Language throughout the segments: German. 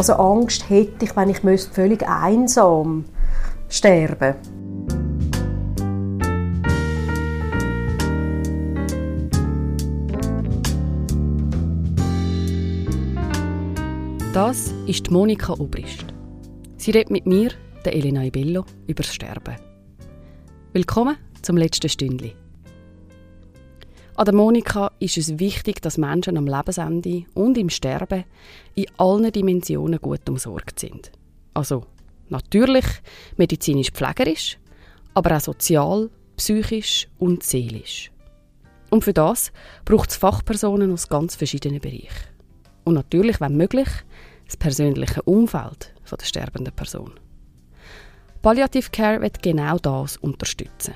Also Angst hätte ich, wenn ich müsste völlig einsam sterben Das ist Monika Obrist. Sie redet mit mir, der Elena Ibello, über das Sterben. Willkommen zum letzten Stündli. An der Monika ist es wichtig, dass Menschen am Lebensende und im Sterben in allen Dimensionen gut umsorgt sind. Also natürlich medizinisch-pflegerisch, aber auch sozial, psychisch und seelisch. Und für das braucht es Fachpersonen aus ganz verschiedenen Bereichen. Und natürlich, wenn möglich, das persönliche Umfeld der sterbenden Person. Palliative Care wird genau das unterstützen.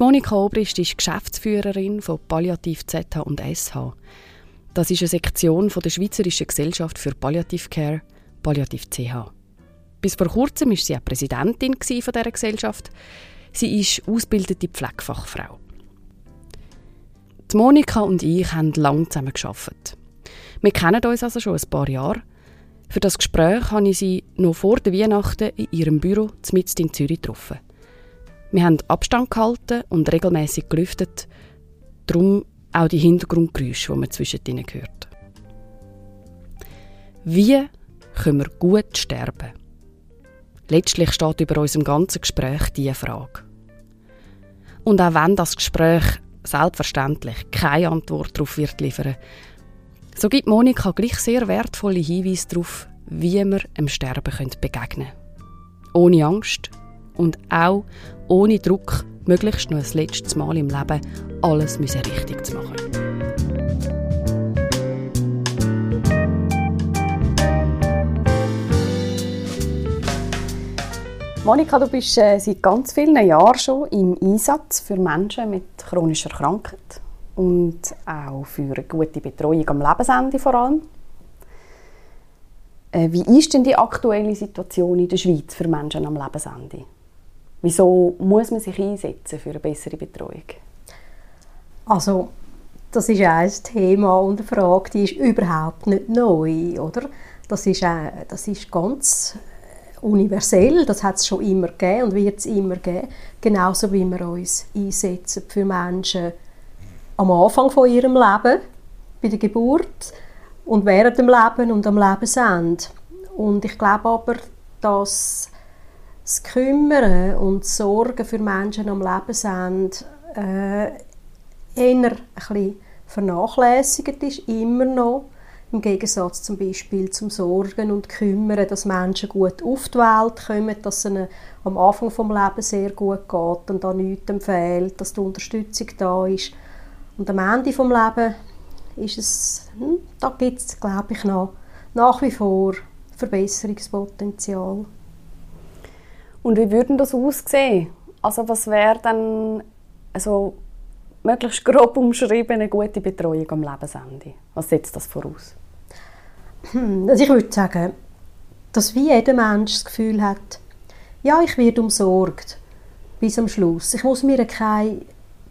Monika Obrist ist Geschäftsführerin von Palliativ ZH und SH. Das ist eine Sektion von der Schweizerischen Gesellschaft für Palliative Care, Palliativ CH. Bis vor kurzem war sie auch Präsidentin dieser Gesellschaft. Sie ist ausgebildete Pflegefachfrau. Monika und ich haben lange zusammen gearbeitet. Wir kennen uns also schon ein paar Jahre. Für das Gespräch habe ich sie noch vor der Weihnachten in ihrem Büro mitten in Zürich getroffen. Wir haben Abstand gehalten und regelmäßig gelüftet, darum auch die Hintergrundgeräusche, die man zwischen ihnen hört. Wie können wir gut sterben? Letztlich steht über unserem ganzen Gespräch diese Frage. Und auch wenn das Gespräch selbstverständlich keine Antwort darauf wird liefern, so gibt Monika gleich sehr wertvolle Hinweise darauf, wie wir dem Sterben begegnen können. Ohne Angst und auch ohne Druck, möglichst noch ein letztes Mal im Leben alles richtig zu machen. Monika, du bist äh, seit ganz vielen Jahren schon im Einsatz für Menschen mit chronischer Krankheit und auch für eine gute Betreuung am Lebensende vor allem. Äh, wie ist denn die aktuelle Situation in der Schweiz für Menschen am Lebensende? Wieso muss man sich einsetzen für eine bessere Betreuung? Also, das ist ein Thema und eine Frage, die ist überhaupt nicht neu, oder? Das ist, äh, das ist ganz universell, das hat es schon immer gegeben und wird es immer geben. Genauso wie wir uns einsetzen für Menschen am Anfang von ihrem Leben, bei der Geburt und während dem Leben und am Lebensende. Und ich glaube aber, dass das Kümmern und das Sorgen für Menschen am Lebensende äh, eher ein vernachlässigt ist, immer noch. Im Gegensatz zum Beispiel zum Sorgen und Kümmern, dass Menschen gut auf die Welt kommen, dass es ihnen am Anfang des Lebens sehr gut geht und da nichts fehlt, dass die Unterstützung da ist. Und am Ende des Lebens ist es, hm, da gibt es, glaube ich, noch nach wie vor Verbesserungspotenzial. Und wie würde das aussehen? Also was wäre dann also möglichst grob umschrieben eine gute Betreuung am Lebensende? Was setzt das voraus? Hm, also ich würde sagen, dass wie jeder Mensch das Gefühl hat, ja, ich werde umsorgt bis am Schluss. Ich muss mir keine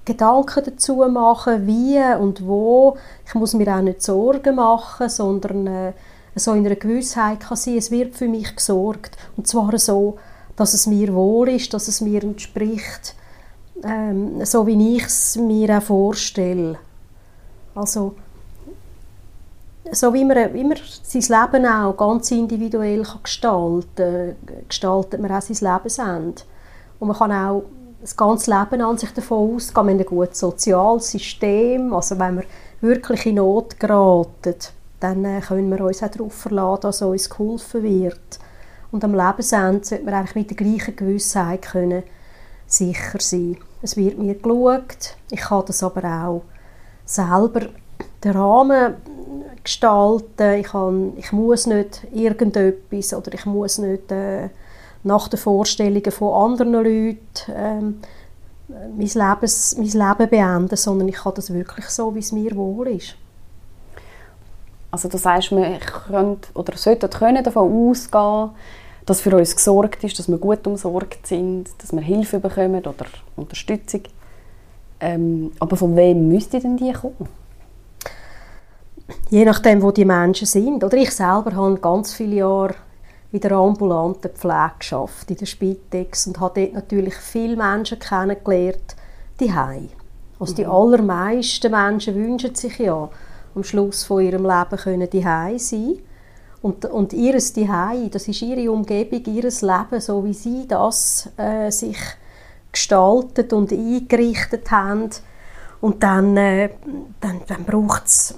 Gedanken dazu machen, wie und wo. Ich muss mir auch nicht Sorgen machen, sondern äh, so in einer Gewissheit kann sein, es wird für mich gesorgt. Und zwar so, dass es mir wohl ist, dass es mir entspricht, ähm, so wie ich es mir auch vorstelle. Also, so wie man, wie man sein Leben auch ganz individuell kann gestalten kann, gestaltet man auch sein Lebensende. Und man kann auch das ganze Leben an sich davon ausgehen, wir haben ein gutes soziales also wenn wir wirklich in Not geraten, dann äh, können wir uns auch darauf verlassen, dass uns geholfen wird. Und am Lebensende sollte man eigentlich mit der gleichen Gewissheit können sicher sein. Es wird mir geschaut, ich kann das aber auch selber den Rahmen gestalten. Ich, kann, ich muss nicht irgendetwas oder ich muss nicht äh, nach den Vorstellungen von anderen Leuten ähm, mein, Lebens, mein Leben beenden, sondern ich kann das wirklich so, wie es mir wohl ist. Also du sagst, wir können oder sollten können davon ausgehen, dass für uns gesorgt ist, dass wir gut umsorgt sind, dass wir Hilfe bekommen oder Unterstützung. Ähm, aber von wem müsste denn die kommen? je nachdem, wo die Menschen sind. Oder ich selber habe ganz viele Jahre in der ambulanten Pflege geschafft, in der Spitex und habe dort natürlich viele Menschen kennengelernt, die Also die mhm. allermeisten Menschen wünschen sich ja am Schluss von ihrem Leben können die sein und, und ihres Zuhause, das ist ihre Umgebung, ihr Leben, so wie sie das äh, sich gestaltet und eingerichtet haben. Und dann, äh, dann, dann braucht es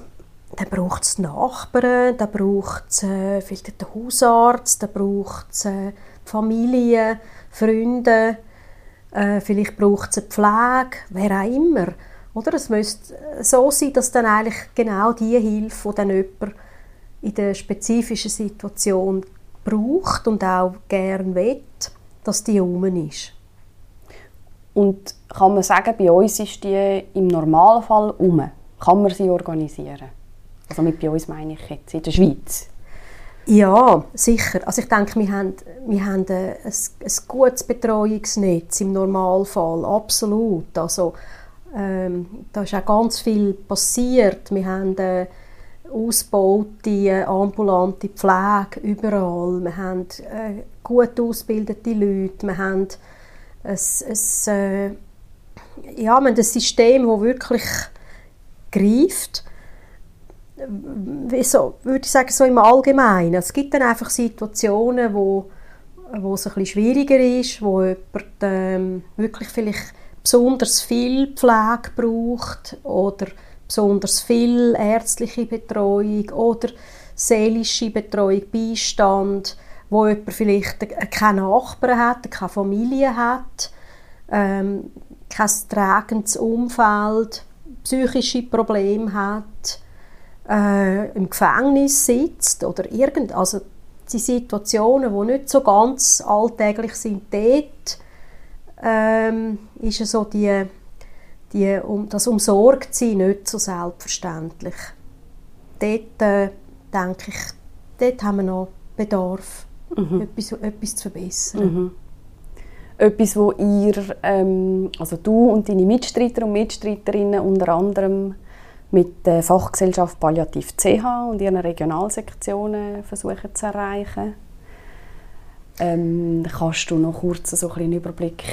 dann braucht's Nachbarn, dann braucht es äh, vielleicht den Hausarzt, dann braucht es äh, Familie, Freunde, äh, vielleicht braucht es eine Pflege, wer auch immer. Oder? Es müsste so sein, dass dann eigentlich genau die Hilfe, die dann jemand in der spezifischen Situation braucht und auch gerne will, dass die herum ist. Und kann man sagen, bei uns ist die im Normalfall um? Kann man sie organisieren? Also mit bei uns meine ich jetzt in der Schweiz. Ja, sicher. Also ich denke, wir haben, wir haben ein, ein, ein gutes Betreuungsnetz im Normalfall, absolut. Also ähm, da ist auch ganz viel passiert. Wir haben äh, ausgebaute ambulante Pflege überall. Wir haben äh, gut ausgebildete Leute. Wir haben ein, ein, äh, ja, wir haben ein System, das wirklich greift. Wieso, würde ich sagen, so im Allgemeinen. Es gibt dann einfach Situationen, wo, wo es ein bisschen schwieriger ist, wo jemand ähm, wirklich vielleicht besonders viel Pflege braucht oder besonders viel ärztliche Betreuung oder seelische Betreuung, Beistand, wo jemand vielleicht keine Nachbarn hat, keine Familie hat, ähm, kein tragendes Umfeld, psychische Probleme hat, äh, im Gefängnis sitzt oder irgend, also die Situationen, die nicht so ganz alltäglich sind, dort ähm, ist so die, die, um, das Umsorgtsein nicht so selbstverständlich. Dort äh, denke ich, dort haben wir noch Bedarf, mhm. etwas, etwas zu verbessern. Mhm. Etwas, wo ihr, ähm, also du und deine Mitstreiter und Mitstreiterinnen unter anderem mit der Fachgesellschaft Palliativ CH und ihren Regionalsektionen versuchen zu erreichen. Ähm, kannst du noch kurz so einen Überblick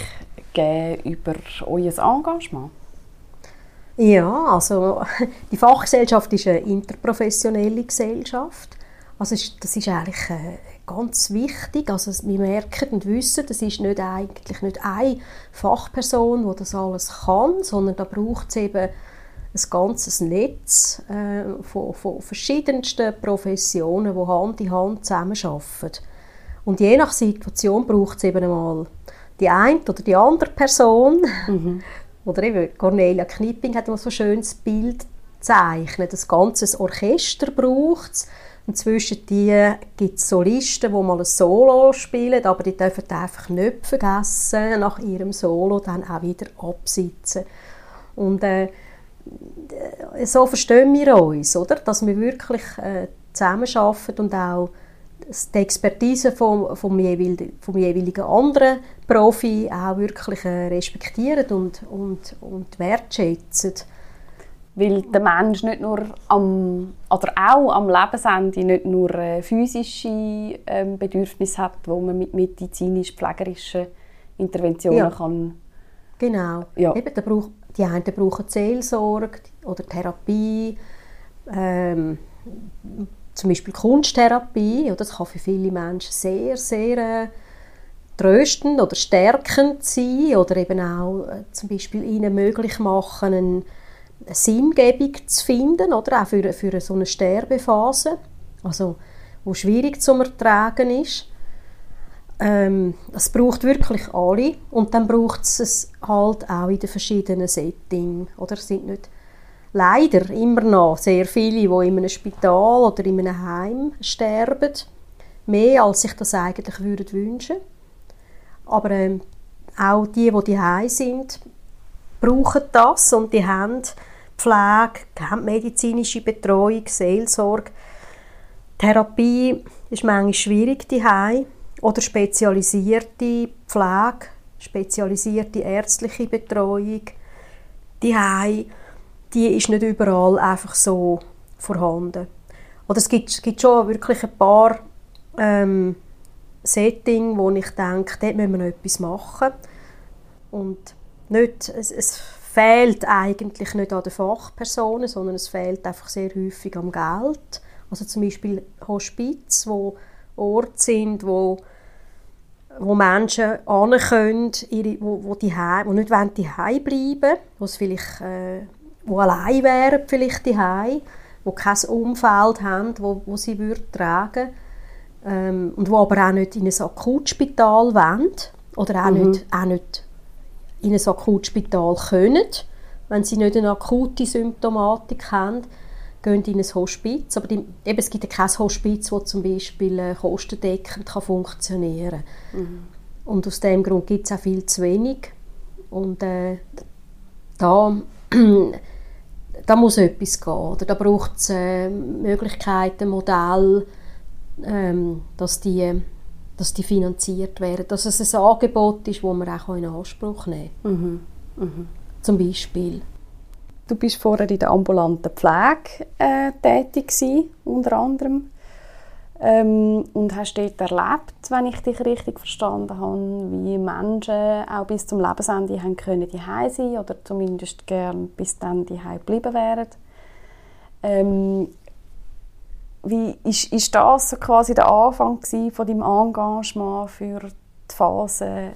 geben über euer Engagement? Ja, also die Fachgesellschaft ist eine interprofessionelle Gesellschaft. Also das ist eigentlich äh, ganz wichtig. Also wir merken und wissen, das ist nicht eigentlich nicht eine Fachperson, die das alles kann, sondern da braucht es eben ein ganzes Netz äh, von, von verschiedensten Professionen, die Hand in Hand zusammenarbeiten. Und je nach Situation braucht es eben einmal die eine oder die andere Person. Mhm. Oder eben Cornelia Knipping hat mal so ein schönes Bild gezeichnet. Das ganze Orchester braucht es. Und zwischen die gibt es Solisten, die mal ein Solo spielen, aber die dürfen einfach nicht vergessen, nach ihrem Solo dann auch wieder absitzen. Und äh, so verstehen wir uns, oder? dass wir wirklich äh, zusammenarbeiten und auch die Expertise vom, vom, jeweiligen, vom jeweiligen anderen Profi auch wirklich äh, respektieren und, und, und wertschätzen. Weil der Mensch nicht nur am, oder auch am Lebensende nicht nur äh, physische ähm, Bedürfnisse hat, wo man mit medizinisch-pflegerischen Interventionen ja. kann... Genau. Ja. Eben, da braucht, die einen brauchen Seelsorge oder Therapie, ähm, zum Beispiel Kunsttherapie, das kann für viele Menschen sehr, sehr äh, tröstend oder stärkend sein oder eben auch äh, zum Beispiel ihnen möglich machen, eine, eine Sinngebung zu finden, oder auch für, für so eine Sterbephase, also wo schwierig zu ertragen ist. Ähm, das braucht wirklich alle und dann braucht es halt auch in den verschiedenen Settings, oder? Es sind nicht leider immer noch sehr viele, die in einem Spital oder in einem Heim sterben. Mehr, als sich das eigentlich würden wünschen Aber ähm, auch die, die daheim sind, brauchen das und die haben Pflege, haben medizinische Betreuung, Seelsorge. Therapie ist manchmal schwierig daheim oder spezialisierte Pflege, spezialisierte ärztliche Betreuung. Die die ist nicht überall einfach so vorhanden. Oder es gibt, es gibt schon wirklich ein paar ähm, Settings, wo ich denke, dort müssen wir noch etwas machen. Und nicht, es, es fehlt eigentlich nicht an den Fachpersonen, sondern es fehlt einfach sehr häufig am Geld. Also zum Beispiel Hospiz, wo Orte sind, wo wo Menschen können, ihre, wo, wo, die wo nicht wollen, die bleiben wo vielleicht äh, wo allein wären vielleicht die wo kein Umfeld haben, wo, wo sie würde tragen ähm, und wo aber auch nicht in ein Akutspital wollen oder auch, mhm. nicht, auch nicht in ein Akutspital können, wenn sie nicht eine akute Symptomatik haben, gehen in ein Hospiz. Aber die, eben, es gibt ja kein Hospiz, das zum Beispiel äh, kostendeckend kann funktionieren kann. Mhm. Und aus diesem Grund gibt es auch viel zu wenig. Und äh, da da muss etwas gehen. Oder da braucht es äh, Möglichkeiten, Modelle, ähm, dass, die, dass die finanziert werden. Dass es ein Angebot ist, das man auch in Anspruch nehmen kann. Mhm. Mhm. Zum Beispiel. Du bist vorher in der ambulanten Pflege äh, tätig gewesen, unter anderem. Ähm, und hast dort erlebt, wenn ich dich richtig verstanden habe, wie Menschen auch bis zum Lebensende haben können die sein oder zumindest gern bis dann die geblieben wären. Ähm, wie ist, ist das quasi der Anfang von deinem Engagement für die Phase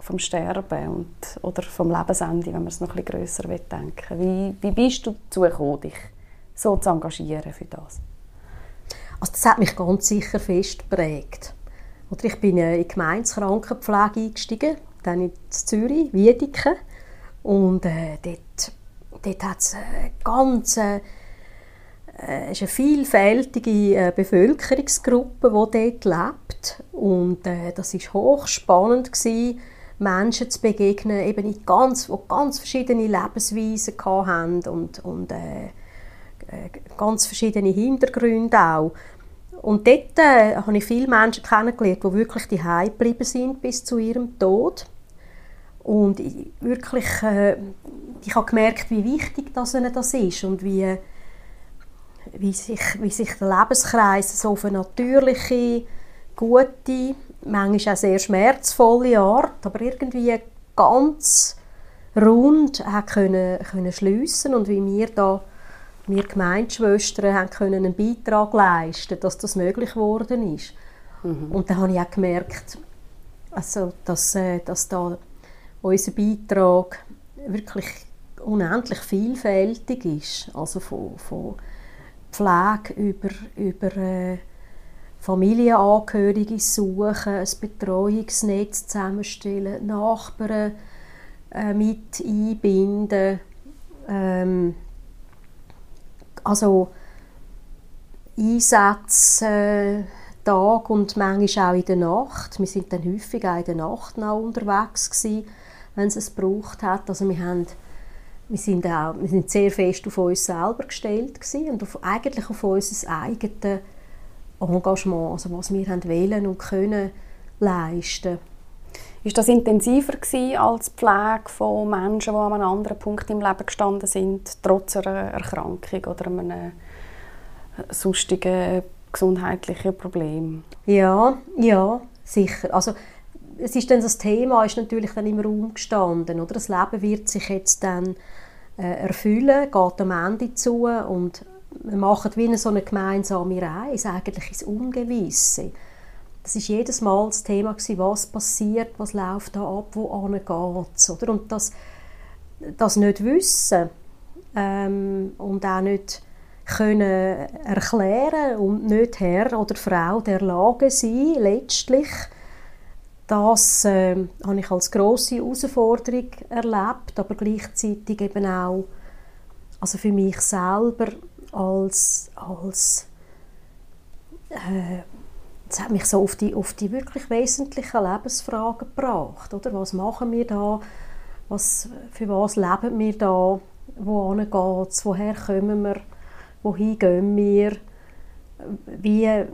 vom Sterben und, oder vom Lebensende, wenn man es noch bisschen grösser denken wie, wie bist du dazu gekommen, dich so zu engagieren für das? Also das hat mich ganz sicher fest geprägt. Oder ich bin in die Gemeindeskrankenpflege eingestiegen, dann in Zürich, Wiedeke. Und äh, dort, dort hat es eine ganz äh, ist eine vielfältige äh, Bevölkerungsgruppe, die dort lebt. Und äh, das war hochspannend, gewesen, Menschen zu begegnen, eben in ganz, die ganz verschiedene Lebensweisen hatten und, und äh, äh, ganz verschiedene Hintergründe auch. Und dort äh, habe ich viele Menschen kennengelernt, die wirklich die geblieben sind bis zu ihrem Tod. Und ich, wirklich, äh, ich habe gemerkt, wie wichtig das ihnen das ist und wie, wie, sich, wie sich der Lebenskreis so auf eine natürliche, gute, manchmal auch sehr schmerzvolle Art, aber irgendwie ganz rund können, können schliessen und wie wir da wir Gemeindeschwestern haben können einen Beitrag leisten, dass das möglich geworden ist. Mhm. Und dann habe ich auch gemerkt, also, dass, äh, dass da unser Beitrag wirklich unendlich vielfältig ist. Also von, von Pflege über, über äh, Familienangehörige suchen, ein Betreuungsnetz zusammenstellen, Nachbarn äh, mit einbinden, ähm, also Einsätze Tag und manchmal auch in der Nacht. Wir sind dann häufig auch in der Nacht noch unterwegs gewesen, wenn es es gebraucht hat. Also wir haben wir sind, auch, wir sind sehr fest auf uns selber gestellt und auf, eigentlich auf unser eigenes Engagement, also was wir haben wollen und können leisten. Ist das intensiver gewesen als die Pflege von Menschen, die an einem anderen Punkt im Leben gestanden sind, trotz einer Erkrankung oder einem äh, sonstigen gesundheitlichen Problem? Ja, ja, sicher. Also es ist dann das Thema ist natürlich dann im Raum gestanden, oder? Das Leben wird sich jetzt dann äh, erfüllen, geht am Ende zu und wir machen wie eine so eine gemeinsame Reise eigentlich ins Ungewisse das ist jedes Mal das Thema gewesen, was passiert, was läuft da ab, wo geht oder? Und das, das nicht wissen ähm, und auch nicht können erklären und nicht Herr oder Frau der Lage sein, letztlich, das äh, habe ich als große Herausforderung erlebt, aber gleichzeitig eben auch also für mich selber als, als äh, das hat mich so auf die, auf die wirklich wesentlichen Lebensfragen gebracht. Oder? Was machen wir da? Was, für was leben wir da? Wohin geht es? Woher kommen wir? Wohin gehen wir? Wie,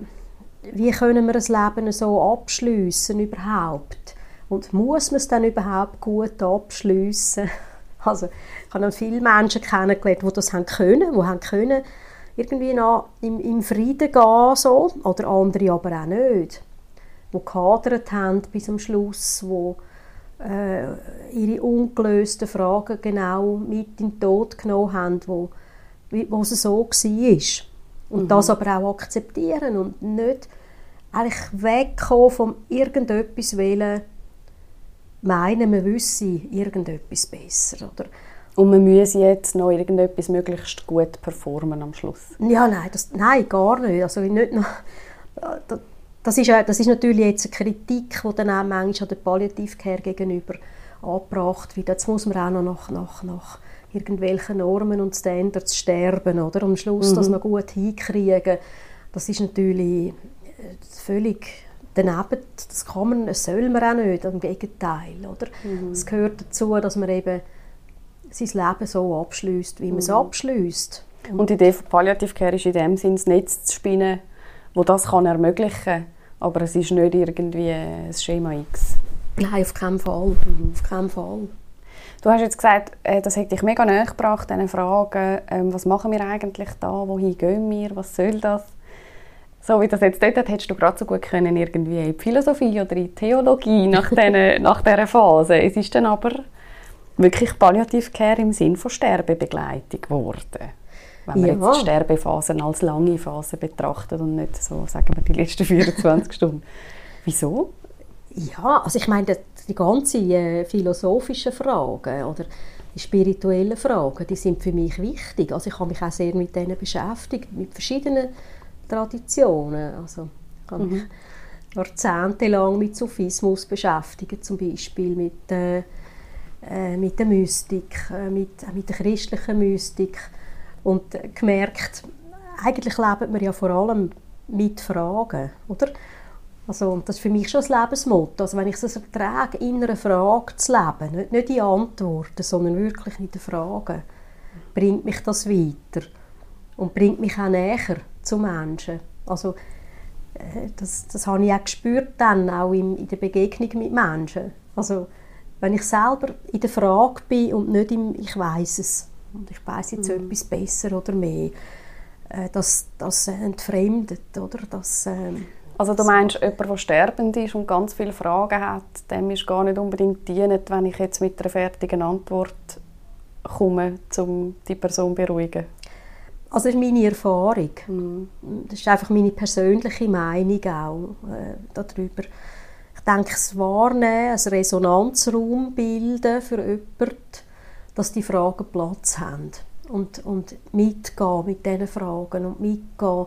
wie können wir das Leben so abschließen überhaupt? Und muss man es dann überhaupt gut abschließen? Also, ich habe viele Menschen kennengelernt, die das haben können, die haben können irgendwie noch im, im Frieden gehen, so. oder andere aber auch nicht, die gehadert haben bis zum Schluss, wo äh, ihre ungelösten Fragen genau mit in den Tod genommen haben, wo, wo es so war. Und mhm. das aber auch akzeptieren und nicht eigentlich wegkommen von irgendetwas wollen, meinen, man wüsste irgendetwas besser. Oder? Und man müsse jetzt noch irgendetwas möglichst gut performen am Schluss? Ja, nein, das, nein gar nicht. Also nicht noch, das, ist, das ist natürlich jetzt eine Kritik, die dann auch manchmal der Palliativcare gegenüber angebracht wird. Jetzt muss man auch noch nach, nach, nach irgendwelchen Normen und Standards sterben, oder? Am Schluss mhm. das noch gut hinkriegen. Das ist natürlich äh, völlig daneben. Das kann man, das soll man auch nicht, im Gegenteil, oder? Mhm. Es gehört dazu, dass man eben sein Leben so abschließt, wie man mhm. es abschließt. Und, die Idee von Palliative Care ist in dem Sinne, das Netz zu spinnen, wo das kann ermöglichen kann. Aber es ist nicht irgendwie ein Schema X. Nein, auf keinen Fall. Mhm. Auf keinen Fall. Du hast jetzt gesagt, äh, das hätte dich mega näher gebracht, diese Fragen, ähm, was machen wir eigentlich da, wohin gehen wir, was soll das? So wie das jetzt dort hat, hättest du gerade so gut können irgendwie in die Philosophie oder in die Theologie nach, den, nach dieser Phase. Es ist dann aber wirklich Palliativcare im Sinn von Sterbebegleitung geworden. Wenn man ja. jetzt Sterbephasen als lange Phase betrachtet und nicht so, sagen wir, die letzten 24 Stunden. Wieso? Ja, also ich meine, die ganzen äh, philosophischen Fragen oder die spirituellen Fragen, die sind für mich wichtig. Also ich habe mich auch sehr mit denen beschäftigt, mit verschiedenen Traditionen. Also ich habe mich mhm. jahrzehntelang mit Sophismus beschäftigt, zum Beispiel mit, äh, äh mit der Mystik, äh, mit, mit der christlichen Mystik und gemerkt, eigentlich lebt man ja vor allem mit Fragen, oder? Also, das ist für mich schon das Lebensmotto. Also, wenn ich es ertrage, in einer Frage zu leben, nicht, nicht in Antworten, sondern wirklich in den Fragen, bringt mich das weiter und bringt mich auch näher zu Menschen. Also, äh, das, das habe ich auch gespürt dann, auch in, in der Begegnung mit Menschen. Also, wenn ich selber in der Frage bin und nicht im «Ich weiß es» und ich weiß jetzt mhm. etwas besser oder mehr, äh, das, das entfremdet, oder? Das, ähm, also du meinst, jemand, der sterbend ist und ganz viele Fragen hat, dem ist gar nicht unbedingt dienend, wenn ich jetzt mit einer fertigen Antwort komme, um die Person zu beruhigen? Also das ist meine Erfahrung. Mhm. Das ist einfach meine persönliche Meinung auch äh, darüber. Ich denke, es wahrnehmen, ein Resonanzraum bilden für jemanden, dass die Fragen Platz haben. Und, und mitgehen mit diesen Fragen und mitgehen.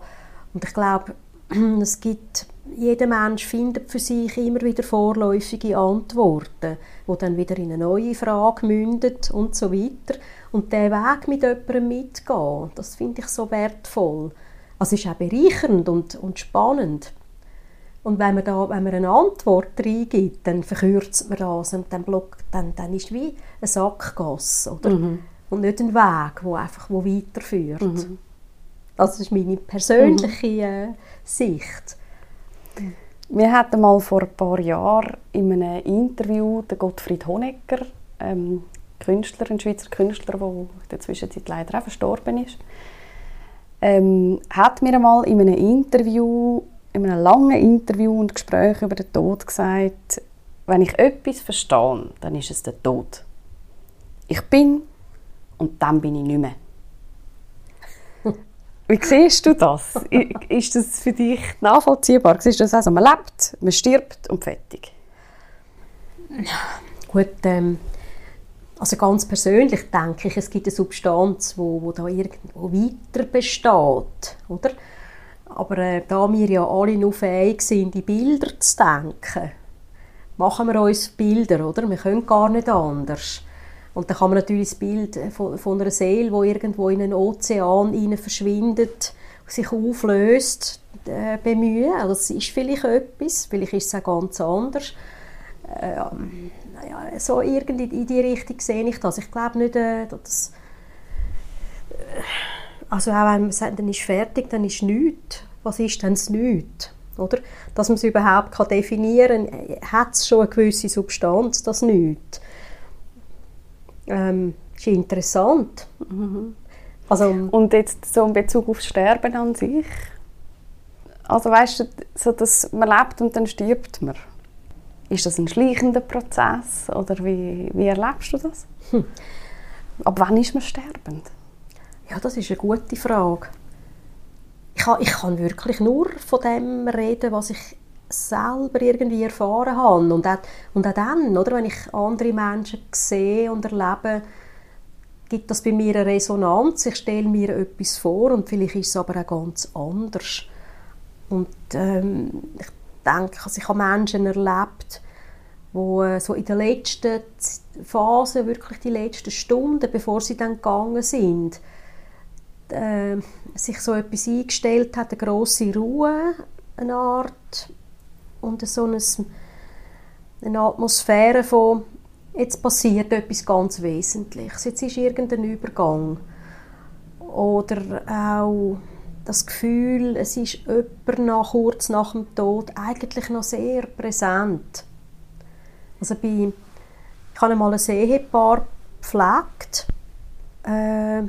Und ich glaube, es gibt, jeder Mensch findet für sich immer wieder vorläufige Antworten, wo dann wieder in eine neue Frage mündet und so weiter. Und der Weg mit jemandem mitgehen, das finde ich so wertvoll. Also es ist auch bereichernd und, und spannend. Und wenn man, da, wenn man eine Antwort reingibt, dann verkürzt man das und dann, blockt, dann, dann ist es wie ein Sackgasse, oder? Mhm. Und nicht ein Weg, der einfach wo weiterführt. Mhm. Das ist meine persönliche mhm. Sicht. Wir hatten mal vor ein paar Jahren in einem Interview den Gottfried Honegger, ähm, Künstler, ein Schweizer Künstler, der in der Zwischenzeit leider auch verstorben ist, ähm, hat mir einmal in einem Interview, in einem langen Interview und Gespräch über den Tod gesagt, wenn ich etwas verstehe, dann ist es der Tod. Ich bin und dann bin ich nicht mehr. Wie siehst du das? ist das für dich nachvollziehbar? Siehst du das also, man lebt, man stirbt und fertig? Gut, ähm, also ganz persönlich denke ich, es gibt eine Substanz, wo, wo da irgendwo weiter besteht, oder? Aber äh, da wir ja alle nur fähig sind, die Bilder zu denken, machen wir uns Bilder, oder? Wir können gar nicht anders. Und dann kann man natürlich das Bild von, von einer Seele, die irgendwo in einen Ozean hinein verschwindet, sich auflöst, äh, bemühen. Also das ist vielleicht etwas, vielleicht ist es auch ganz anders. Äh, ja, so irgendwie in die Richtung sehe ich das. Ich glaube nicht, äh, dass äh, also auch wenn man sagt, dann ist fertig, dann ist nichts. Was ist denn das Nichts? Oder? Dass man es überhaupt kann definieren kann, hat es schon eine gewisse Substanz, das Nichts. Ähm, ist interessant. Mhm. Also, und jetzt so in Bezug auf Sterben an sich? Also weißt du, so dass man lebt und dann stirbt man. Ist das ein schleichender Prozess oder wie, wie erlebst du das? Hm. Ab wann ist man sterbend? Ja, das ist eine gute Frage. Ich kann, ich kann wirklich nur von dem reden, was ich selber irgendwie erfahren habe. Und auch, und auch dann, oder, wenn ich andere Menschen sehe und erlebe, gibt das bei mir eine Resonanz. Ich stelle mir etwas vor und vielleicht ist es aber auch ganz anders. Und ähm, ich denke, also ich habe Menschen erlebt, wo äh, so in der letzten Phase, wirklich die letzten Stunden, bevor sie dann gegangen sind, äh, sich so etwas eingestellt hat, eine große Ruhe, eine Art und so eine, eine Atmosphäre von jetzt passiert etwas ganz Wesentliches, jetzt ist irgendein Übergang oder auch das Gefühl, es ist jemand nach, kurz nach dem Tod eigentlich noch sehr präsent. Also bei, ich habe einmal ein Ehepaar gepflegt, äh,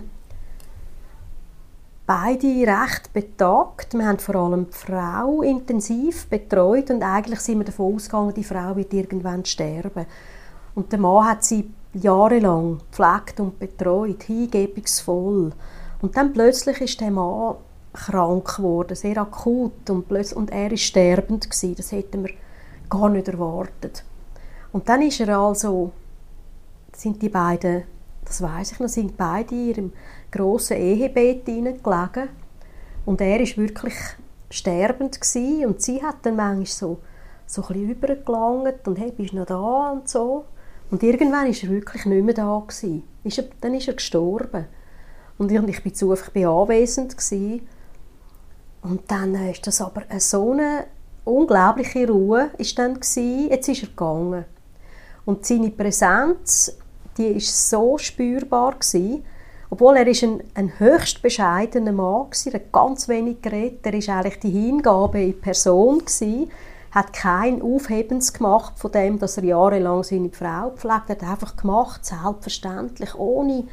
beide recht betagt. Wir haben vor allem die Frau intensiv betreut und eigentlich sind wir davon ausgegangen, die Frau wird irgendwann sterben. Und der Mann hat sie jahrelang gepflegt und betreut, hingebungsvoll. Und dann plötzlich ist der Mann krank geworden, sehr akut und, plötzlich, und er ist sterbend gewesen. Das hätten wir gar nicht erwartet. Und dann ist er also, sind die beiden, das weiß ich noch, sind beide in ihrem grossen Ehebett hineingelegen und er ist wirklich sterbend gewesen. und sie hat dann manchmal so, so ein übergelangt und hey, bist du noch da und so. Und irgendwann ist er wirklich nicht mehr da gewesen. Ist er, dann ist er gestorben. Und ich, ich bin zu, ich bin anwesend gewesen. Und dann ist das aber so eine unglaubliche Ruhe ist dann gewesen. Jetzt ist er gegangen. Und seine Präsenz, die ist so spürbar gewesen, obwohl er ist ein, ein höchst bescheidener Mann war, er hat ganz wenig geredet, er ist eigentlich die Hingabe in Person gewesen, hat kein Aufhebens gemacht von dem, dass er jahrelang seine Frau pflegt, hat einfach gemacht, selbstverständlich, ohne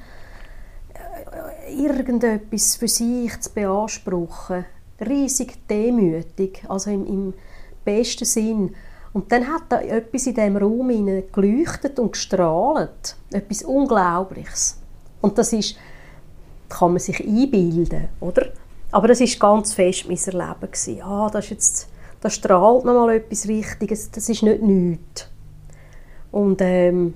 äh, irgendetwas für sich zu beanspruchen. Riesig demütig, also im, im besten Sinn. Und dann hat da etwas in diesem Raum geleuchtet und gestrahlt. Etwas Unglaubliches. Und das ist, kann man sich einbilden, oder? Aber das ist ganz fest mein Erleben gewesen. Ah, das ist jetzt, da strahlt noch mal etwas Richtiges. Das ist nicht nichts. Und ähm,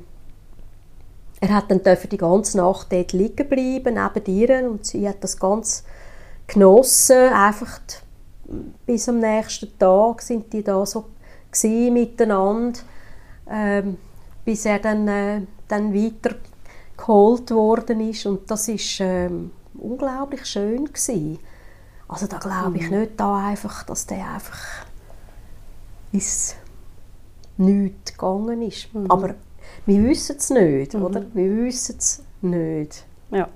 er hat dann die ganze Nacht dort liegen bleiben neben ihr und sie hat das ganz genossen. Einfach bis am nächsten Tag sind die da so miteinander, ähm, bis er dann, äh, dann weiter geholt worden ist und das ist ähm, unglaublich schön gewesen. Also da glaube ich mhm. nicht da einfach, dass der einfach ins Nichts gegangen ist. Mhm. Aber wir wissen es nicht, mhm. oder? Wir wissen es nicht. Ja,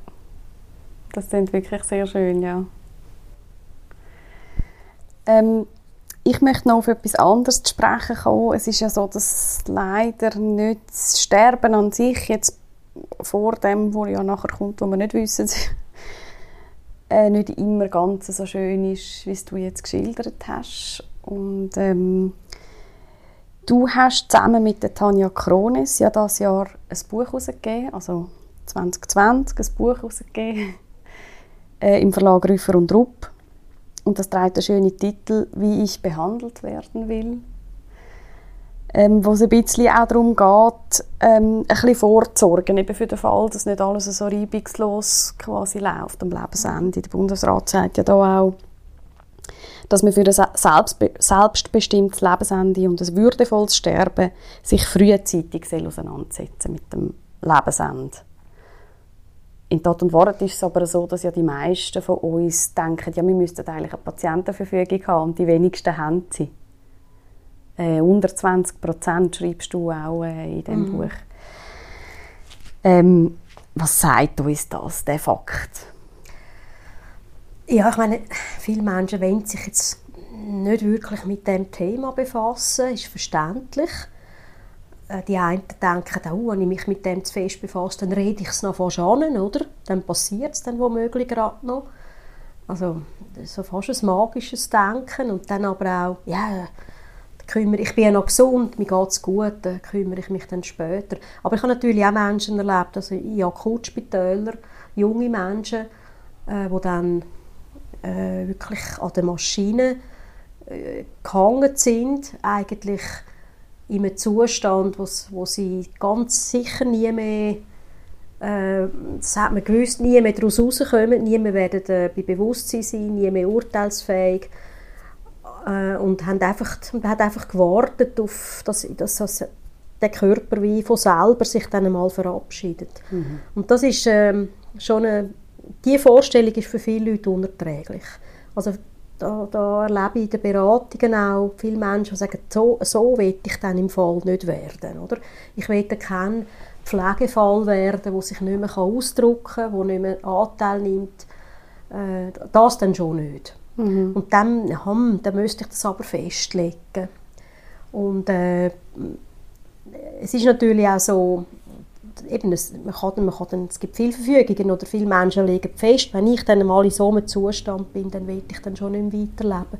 das klingt wirklich sehr schön, ja. Ähm, ich möchte noch auf etwas anderes zu sprechen kommen. Es ist ja so, dass leider nicht das Sterben an sich jetzt vor dem, wo ja nachher kommt, wo wir nicht wissen, äh, nicht immer ganz so schön ist, wie du jetzt geschildert hast. Und ähm, du hast zusammen mit der Tanja Kronis ja das Jahr ein Buch herausgegeben, also 2020 ein Buch herausgegeben äh, im Verlag Rüffer und Rupp. Und das trägt den schönen Titel «Wie ich behandelt werden will» ähm, wo es ein bisschen auch darum geht, ähm, ein bisschen vorzusorgen, eben für den Fall, dass nicht alles so reibungslos quasi läuft am Lebensende. Der Bundesrat sagt ja da auch, dass man für ein selbstbe selbstbestimmtes Lebensende und ein würdevolles Sterben sich frühzeitig auseinandersetzen mit dem Lebensende. In Tat und Wahrheit ist es aber so, dass ja die meisten von uns denken, ja, wir müssten eigentlich eine Patientenverfügung haben und die wenigsten haben sie äh, unter 20 Prozent schreibst du auch äh, in dem mhm. Buch. Ähm, was sagt uns das, der Fakt? Ja, ich meine, viele Menschen wollen sich jetzt nicht wirklich mit dem Thema befassen, ist verständlich. äh, die einen denken, oh, wenn ich mich mit dem zu fest befasse, dann rede ich es noch fast an, oder? Dann passiert es dann womöglich gerade noch. Also so fast ein magisches Denken und dann aber auch, ja, kümmere, ich bin ja noch gesund, mir geht es gut, dann kümmere ich mich dann später. Aber ich habe natürlich auch Menschen erlebt, also in Akutspitälern, junge Menschen, äh, die dann äh, wirklich an der Maschine äh, gehangen sind, eigentlich in einem Zustand, wo sie ganz sicher nie mehr äh, das hat man gewusst, nie mehr daraus rauskommen, nie mehr werden äh, bei Bewusstsein sein, nie mehr urteilsfähig äh, und haben einfach, hat einfach gewartet auf, dass, dass, dass der Körper wie von selber sich dann einmal verabschiedet. Mhm. Und das ist ähm, schon eine, die Vorstellung ist für viele Leute unerträglich. Also da, da erlebe ich in den Beratungen auch viele Menschen, die sagen, so, so will ich dann im Fall nicht werden. Oder? Ich will kein Pflegefall werden, der sich nicht mehr ausdrücken kann, der nicht mehr Anteil nimmt. Äh, das dann schon nicht. Mhm. Und dann, ja, dann müsste ich das aber festlegen. Und äh, es ist natürlich auch so, eben, es, man kann, man kann, es gibt viele Verfügungen oder viele Menschen legen fest, wenn ich dann mal in so einem Zustand bin, dann will ich dann schon nicht mehr weiterleben.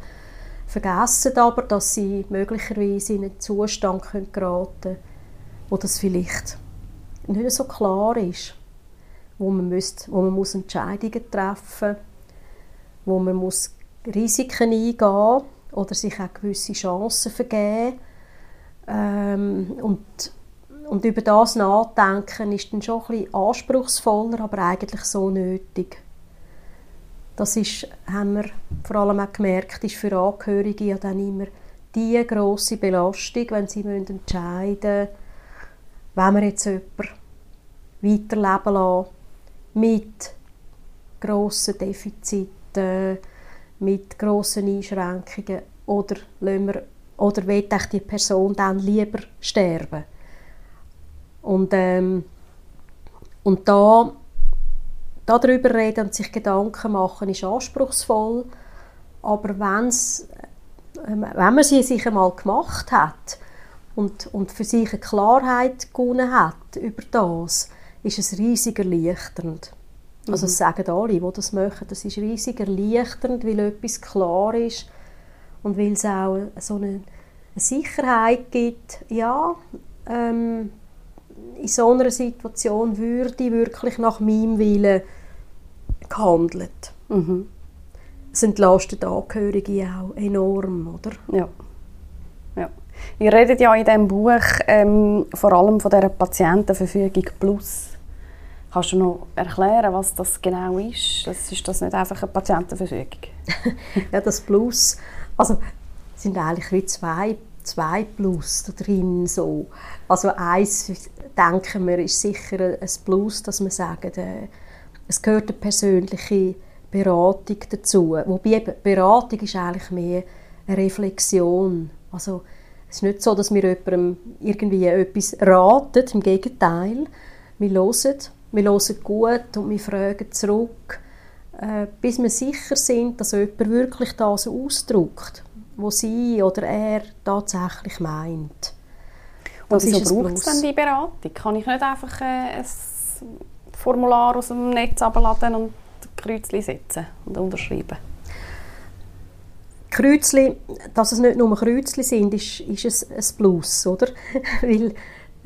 Vergessen aber, dass sie möglicherweise in einen Zustand geraten können, wo das vielleicht nicht so klar ist, wo man, müsst, wo man muss Entscheidungen treffen muss, wo man muss Risiken eingehen oder sich auch gewisse Chancen vergeben. Ähm, und und über das nachdenken ist dann schon ein anspruchsvoller, aber eigentlich so nötig. Das ist, haben wir vor allem auch gemerkt, ist für Angehörige ja dann immer die große Belastung, wenn sie entscheiden müssen, wenn wir jetzt jemanden weiterleben lassen, mit grossen Defiziten, mit grossen Einschränkungen, oder, wir, oder will die Person dann lieber sterben? Und, ähm, und da darüber reden und sich Gedanken machen, ist anspruchsvoll. Aber wenn's, ähm, wenn man sie sich einmal gemacht hat und, und für sich eine Klarheit gewonnen hat über das, ist es riesig erleichternd. Also mhm. Das sagen alle, die das machen. Das ist riesig erleichternd, weil etwas klar ist und weil es auch so eine, Sicherheit gibt. Ja, ähm, in so einer Situation würde wirklich nach meinem Willen gehandelt. Mhm. Es entlastet Angehörige auch enorm, oder? Ja. ja. Ihr redet ja in diesem Buch ähm, vor allem von dieser Patientenverfügung Plus. Kannst du noch erklären, was das genau ist? Das ist das nicht einfach eine Patientenverfügung? ja, das Plus, also sind eigentlich wie zwei, zwei Plus da drin. So. Also eins denken wir, ist sicher ein Plus, dass wir sagen, äh, es gehört eine persönliche Beratung dazu. Wobei Beratung ist eigentlich mehr eine Reflexion. Also es ist nicht so, dass wir jemandem irgendwie etwas raten, im Gegenteil. Wir hören, wir hören gut und wir fragen zurück, äh, bis wir sicher sind, dass jemand wirklich das ausdrückt, was sie oder er tatsächlich meint. Und wieso braucht es dann die Beratung? Kann ich nicht einfach äh, ein Formular aus dem Netz abladen und Kreuzchen setzen und unterschreiben? Kreuzli, dass es nicht nur Kreuzli sind, ist, ist es ein Plus, oder? Weil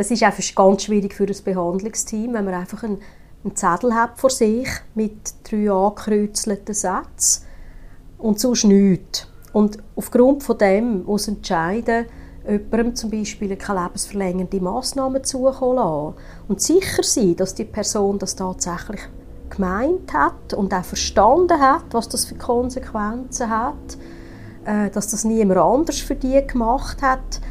es ist einfach ganz schwierig für das Behandlungsteam, wenn man einfach einen, einen Zettel hat vor sich mit drei angekreuzelten Sätzen und sonst nichts. Und aufgrund von dem muss entscheiden, jemandem zum Beispiel keine lebensverlängernde Massnahmen zukommen lassen. Und sicher sein, dass die Person das tatsächlich gemeint hat und auch verstanden hat, was das für Konsequenzen hat, äh, dass das niemand anders für die gemacht hat.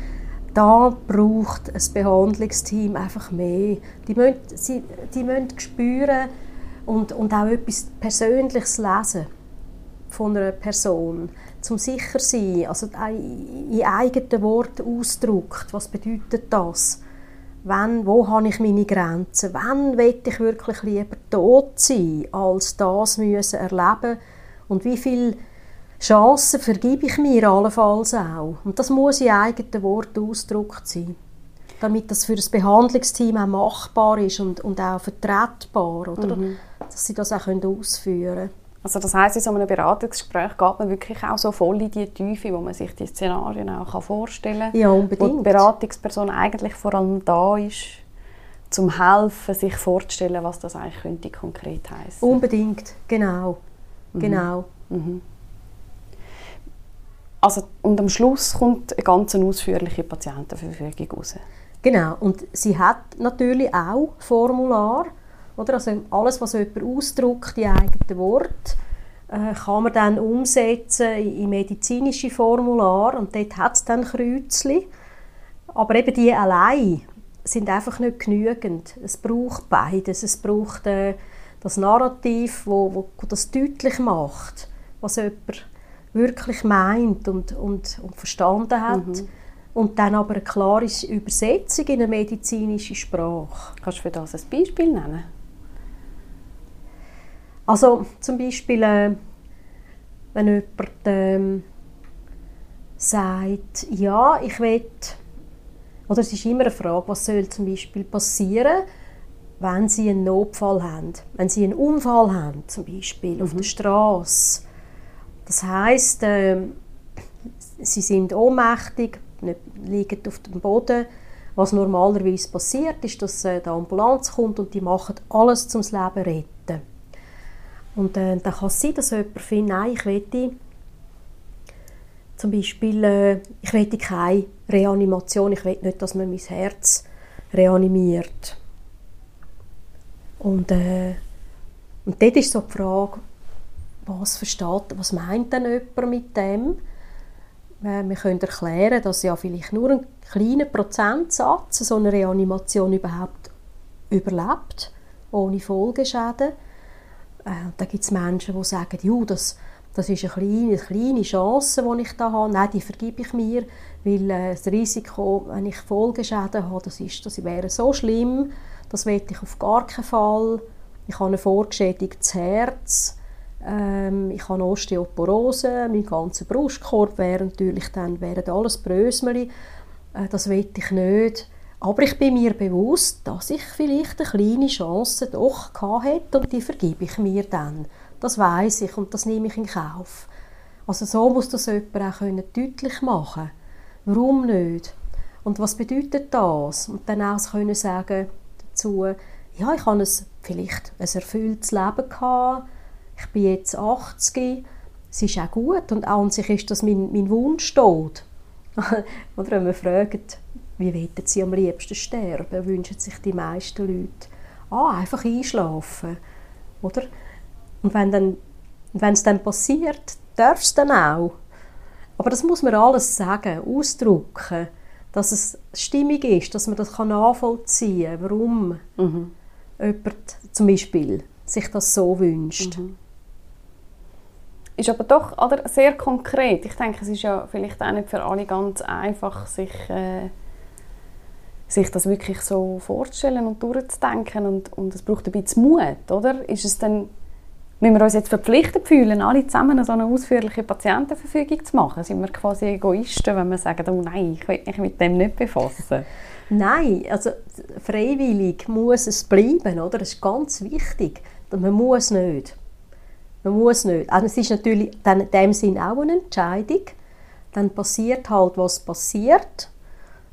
Da braucht ein Behandlungsteam einfach mehr. Die müssen, sie, die müssen spüren und, und auch etwas Persönliches lesen von einer Person zum sicher sein, also in eigenen Worten ausdrückt, was bedeutet das? Wann, wo habe ich meine Grenzen? Wann will ich wirklich lieber tot sein, als das müssen erleben? Und wie viele Chancen vergebe ich mir allenfalls auch? Und das muss in eigenen Worten ausgedrückt sein. damit das für das Behandlungsteam auch machbar ist und, und auch vertretbar, oder? Mhm. dass sie das auch können ausführen können. Also das heißt, in so einem Beratungsgespräch geht man wirklich auch so voll in die Tiefe, wo man sich die Szenarien auch vorstellen kann. Ja, unbedingt. Wo die Beratungsperson eigentlich vor allem da ist, zum helfen, sich vorzustellen, was das eigentlich könnte konkret heißen. Unbedingt, genau, mhm. genau. Mhm. Also, und am Schluss kommt eine ganz ausführliche Patientenverfügung raus. Genau, und sie hat natürlich auch Formular, oder? Also alles, was jemand ausdrückt, die eigenen Worte, äh, kann man dann umsetzen in medizinische Formular und dort hat es dann Kreuzchen. Aber eben die allein sind einfach nicht genügend. Es braucht beides. Es braucht äh, das Narrativ, wo, wo das deutlich macht, was jemand wirklich meint und, und, und verstanden hat. Mhm. Und dann aber eine klare Übersetzung in eine medizinische Sprache. Kannst du für das ein Beispiel nennen? Also zum Beispiel, äh, wenn jemand ähm, sagt, ja, ich will, oder es ist immer eine Frage, was soll zum Beispiel passieren, wenn Sie einen Notfall haben, wenn Sie einen Unfall haben, zum Beispiel mhm. auf der Straße das heißt, äh, sie sind ohnmächtig, liegen auf dem Boden. Was normalerweise passiert, ist, dass äh, die Ambulanz kommt und die machen alles, um das Leben zu retten. Und äh, dann kann es sein, dass jemand findet, nein, ich will zum Beispiel, äh, ich will keine Reanimation, ich will nicht, dass man mein Herz reanimiert. Und, äh, und dort ist so die Frage, was versteht, was meint denn jemand mit dem? Äh, wir können erklären, dass ja vielleicht nur ein kleiner Prozentsatz so eine Reanimation überhaupt überlebt, ohne Folgeschäden. Äh, da gibt es Menschen, die sagen, Ju, das, das ist eine kleine, eine kleine Chance, die ich da habe. Nein, die vergebe ich mir, weil äh, das Risiko, wenn ich Folgeschäden habe, das, ist, das wäre so schlimm, das will ich auf gar keinen Fall. Ich habe ein vorgeschädigtes Herz ähm, ich habe Osteoporose, mein ganzer Brustkorb wäre natürlich dann wären alles Brösmeli. Äh, das will ich nicht. Aber ich bin mir bewusst, dass ich vielleicht eine kleine Chance doch hatte und die vergebe ich mir dann. Das weiß ich und das nehme ich in Kauf. Also so muss das jemand auch können deutlich machen Warum nicht? Und was bedeutet das? Und dann auch können sagen dazu, ja, ich habe ein, vielleicht ein erfülltes Leben gehabt, ich bin jetzt 80, es ist auch gut und an sich ist das mein, mein Wunsch tot. Oder wenn man fragt, wie wollen sie am liebsten sterben, wünschen sich die meisten Leute. Ah, einfach einschlafen. Oder? Und wenn dann, wenn es dann passiert, darf es dann auch. Aber das muss man alles sagen, ausdrücken, dass es stimmig ist, dass man das nachvollziehen kann, warum mhm. jemand zum Beispiel sich das so wünscht. Mhm ist aber doch oder, sehr konkret. Ich denke, es ist ja vielleicht auch nicht für alle ganz einfach, sich, äh, sich das wirklich so vorzustellen und durchzudenken. Und, und es braucht ein bisschen Mut, oder? Ist es dann, müssen wir uns jetzt verpflichtet fühlen, alle zusammen so eine ausführliche Patientenverfügung zu machen? Sind wir quasi Egoisten, wenn wir sagen, oh nein, ich will mich mit dem nicht befassen? Nein, also freiwillig muss es bleiben, oder? Das ist ganz wichtig. Man muss nicht. Man muss nicht. Also es ist natürlich dann in dem Sinn auch eine Entscheidung. Dann passiert halt, was passiert.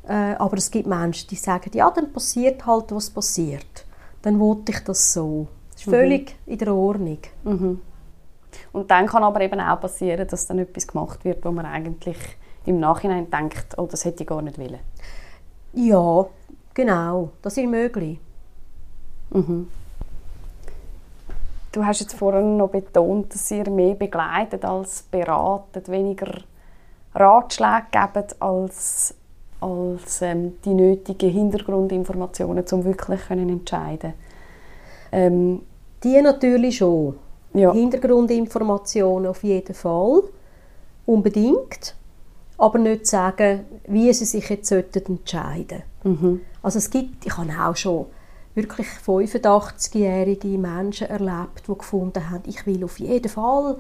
Äh, aber es gibt Menschen, die sagen, ja, dann passiert halt, was passiert. Dann wollte ich das so. Das ist mhm. völlig in der Ordnung. Mhm. Und dann kann aber eben auch passieren, dass dann etwas gemacht wird, wo man eigentlich im Nachhinein denkt, oh, das hätte ich gar nicht wollen. Ja, genau. Das ist möglich. Mhm. Du hast jetzt vorhin noch betont, dass ihr mehr begleitet als beratet, weniger Ratschläge gebt als, als ähm, die nötigen Hintergrundinformationen, um wirklich können entscheiden ähm, Die natürlich schon. Ja. Hintergrundinformationen auf jeden Fall. Unbedingt. Aber nicht sagen, wie sie sich jetzt entscheiden sollten. Mhm. Also es gibt, ich habe auch schon wirklich 85-jährige Menschen erlebt, die gefunden haben, ich will auf jeden Fall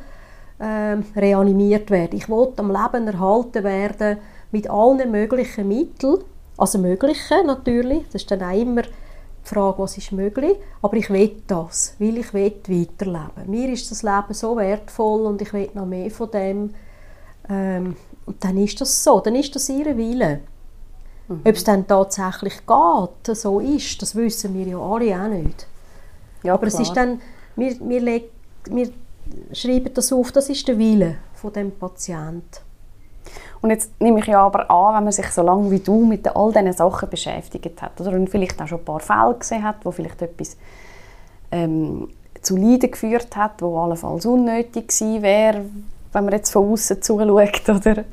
äh, reanimiert werden. Ich will am Leben erhalten werden mit allen möglichen Mitteln. Also Mögliche natürlich, das ist dann auch immer die Frage, was ist möglich, aber ich will das, weil ich will weiterleben. Mir ist das Leben so wertvoll und ich will noch mehr von dem. Ähm, und dann ist das so, dann ist das ihre Wille. Mhm. Ob es dann tatsächlich geht, so ist, das wissen wir ja alle auch nicht. Ja, aber klar. es ist dann, wir, wir, wir schreiben das auf, das ist der Wille von dem Patienten. Und jetzt nehme ich ja aber an, wenn man sich so lange wie du mit all diesen Sachen beschäftigt hat oder und vielleicht auch schon ein paar Fälle gesehen hat, wo vielleicht etwas ähm, zu Leiden geführt hat, wo allenfalls unnötig gewesen wäre, wenn man jetzt von außen zuschaut, oder?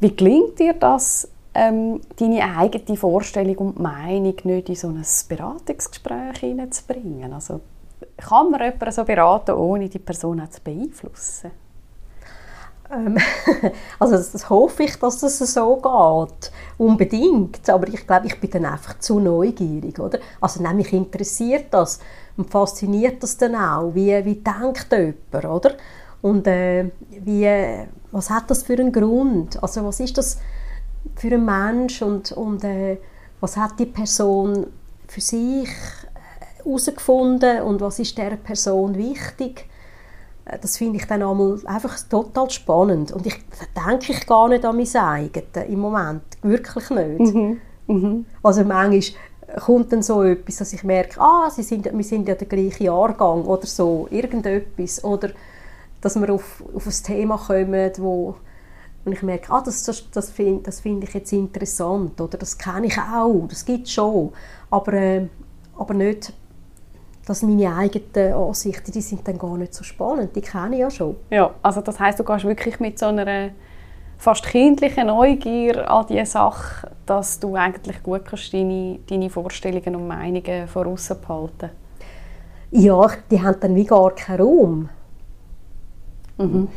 Wie gelingt dir das, ähm, deine eigene Vorstellung und Meinung nicht in so ein Beratungsgespräch hineinzubringen? Also, kann man jemanden so beraten, ohne die Person zu beeinflussen? Ähm, also das hoffe ich, dass das so geht. Unbedingt. Aber ich glaube, ich bin dann einfach zu neugierig. Oder? Also mich interessiert das und fasziniert das dann auch. Wie, wie denkt jemand? Oder? Und äh, wie, was hat das für einen Grund? Also was ist das für ein Mensch? Und, und äh, was hat die Person für sich herausgefunden? Und was ist dieser Person wichtig? Äh, das finde ich dann einmal einfach total spannend. Und ich denke ich gar nicht an mein eigenes im Moment. Wirklich nicht. Mhm. Mhm. Also manchmal kommt dann so etwas, dass ich merke, ah, sie sind, wir sind ja der gleiche Jahrgang oder so, irgendetwas. Oder dass wir auf, auf ein Thema kommen, wo und ich merke, ah, das, das, das finde das find ich jetzt interessant oder das kenne ich auch, das gibt es schon, aber, äh, aber nicht dass meine eigenen Ansichten, die sind dann gar nicht so spannend, die kenne ich ja schon. Ja, also das heißt, du gehst wirklich mit so einer fast kindlichen Neugier an diese Sache, dass du eigentlich gut kannst deine, deine Vorstellungen und Meinungen voraus behalten Ja, die haben dann wie gar keinen Raum. Mhm.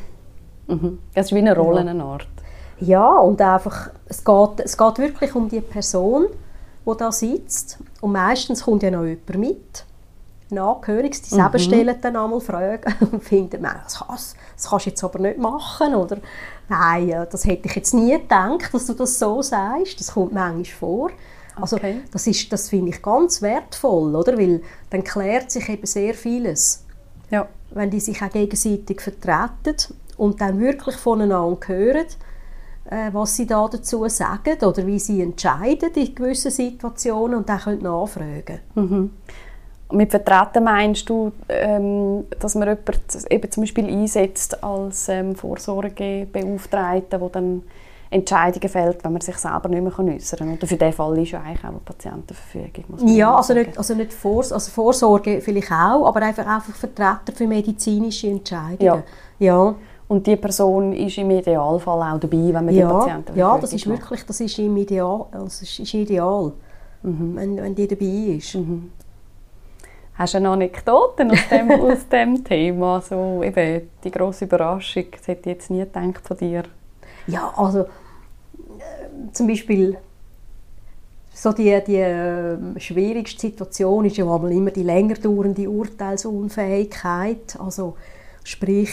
Mhm. Das ist wie eine Rolle, ja. eine Art. Ja, und einfach, es geht, es geht wirklich um die Person, die da sitzt. Und meistens kommt ja noch jemand mit Angehöriges, die selber mhm. stellen dann einmal Fragen und finden, das, kannst, das kannst du jetzt aber nicht machen oder nein, das hätte ich jetzt nie gedacht, dass du das so sagst, das kommt manchmal vor. Also okay. das, ist, das finde ich ganz wertvoll, oder? weil dann klärt sich eben sehr vieles. Ja. Wenn die sich auch gegenseitig vertreten und dann wirklich voneinander hören, äh, was sie da dazu sagen oder wie sie entscheiden in gewissen Situationen und dann können nachfragen. Mhm. Mit Vertreten meinst du, ähm, dass man jemanden eben zum Beispiel einsetzt als ähm, Vorsorgebeauftragter, der dann Entscheidungen fällt, wenn man sich selber nicht mehr äußern kann. Oder für diesen Fall ist ja eigentlich auch eine Patientenverfügung. ja, also nicht, also nicht Vors also Vorsorge vielleicht auch, aber einfach, einfach Vertreter für medizinische Entscheidungen. Ja. ja. Und die Person ist im Idealfall auch dabei, wenn man ja, die Patienten Ja, das ist macht. wirklich, das ist im Ideal, also ist, ist ideal, mhm. wenn, wenn die dabei ist. Mhm. Hast du eine Anekdote aus dem, aus dem Thema? So, eben, die grosse Überraschung, das hätte ich jetzt nie gedacht von dir. Ja, also äh, zum Beispiel so die, die äh, schwierigste Situation ist ja immer die länger dauernde Urteilsunfähigkeit. Also sprich,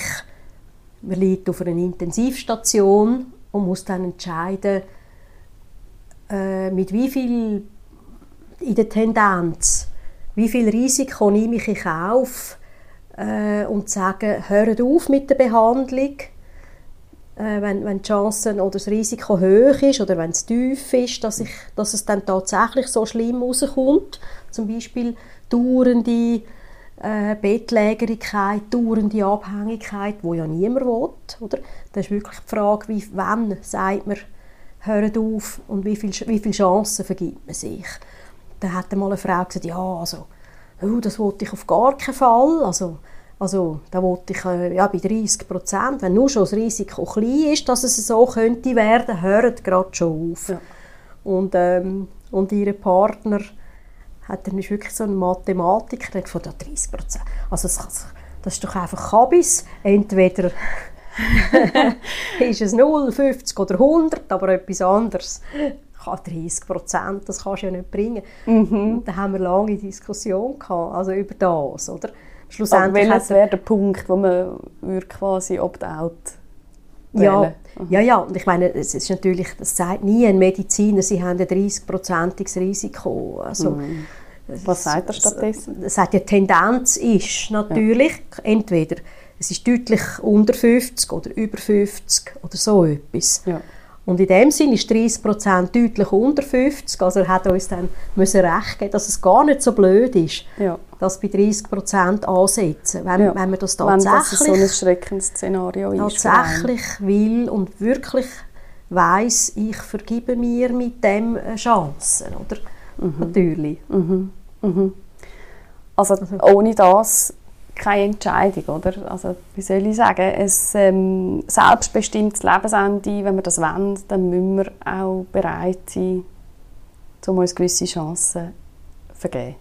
man liegt auf einer Intensivstation und muss dann entscheiden, äh, mit wie viel in der Tendenz wie viel Risiko nehme ich in Kauf äh, und sagen, hört auf mit der Behandlung, äh, wenn, wenn die Chancen oder das Risiko hoch ist oder wenn es tief ist, dass, ich, dass es dann tatsächlich so schlimm rauskommt. Zum Beispiel dauernde äh, Bettlägerigkeit, dauernde Abhängigkeit, wo ja niemand will. Oder? Das ist wirklich die Frage, wie, wann sagt man, hört auf und wie viele wie viel Chancen vergibt man sich. Da hat mal eine Frau gesagt, ja, also, oh, das wollte ich auf gar keinen Fall. Also, also da wollte ich äh, ja, bei 30 Prozent, wenn nur schon das Risiko klein ist, dass es so könnte werden, hört gerade schon auf. Ja. Und, ähm, und ihr Partner hat dann wirklich so ein Mathematiker, von 30 Prozent. Also das, das ist doch einfach Kabis. Entweder ist es 0, 50 oder 100, aber etwas anderes. 30 Prozent, das kannst du ja nicht bringen. Mhm. Da haben wir lange Diskussion gehabt, also über das, oder? Schlussendlich Aber welches wäre der Punkt, wo man quasi opt-out wählen. ja, ja, und ich meine, es ist natürlich, das sagt nie ein Mediziner, sie haben ein 30-prozentiges Risiko. Also, Was sagt er stattdessen? Es sagt ja, die Tendenz ist natürlich, entweder es ist deutlich unter 50 oder über 50 oder so etwas. Ja. Und in dem Sinn ist 30 Prozent deutlich unter 50. Also er hat uns dann müssen recht geben, dass es gar nicht so blöd ist, Ja. Das bei 30 Prozent ansetzen. Wenn, Ja. wenn man das Wenn das tatsächlich, so ein Schreckensszenario ist. tatsächlich will und wirklich weiß, ich vergebe mir mit dem eine Chance, oder? Mhm. Natürlich. Also ohne das keine Entscheidung, oder? Also wie soll ich sagen, ein ähm, selbstbestimmtes Lebensende, wenn wir das wollen, dann müssen wir auch bereit sein, um uns gewisse Chancen zu vergeben.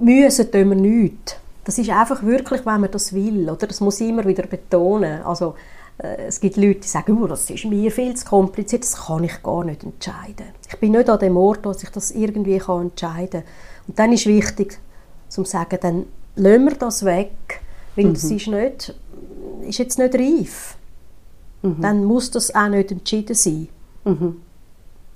Müssen tun wir nichts. Das ist einfach wirklich, wenn man das will, oder? Das muss ich immer wieder betonen. Also, äh, es gibt Leute, die sagen, oh, das ist mir viel zu kompliziert, das kann ich gar nicht entscheiden. Ich bin nicht an dem Ort, dass ich das irgendwie kann entscheiden kann. Und dann ist wichtig, zu sagen, dann lassen wir das weg, weil Mhm. das ist, nicht, ist jetzt nicht reif. Mhm. Dann muss das auch nicht entschieden sein.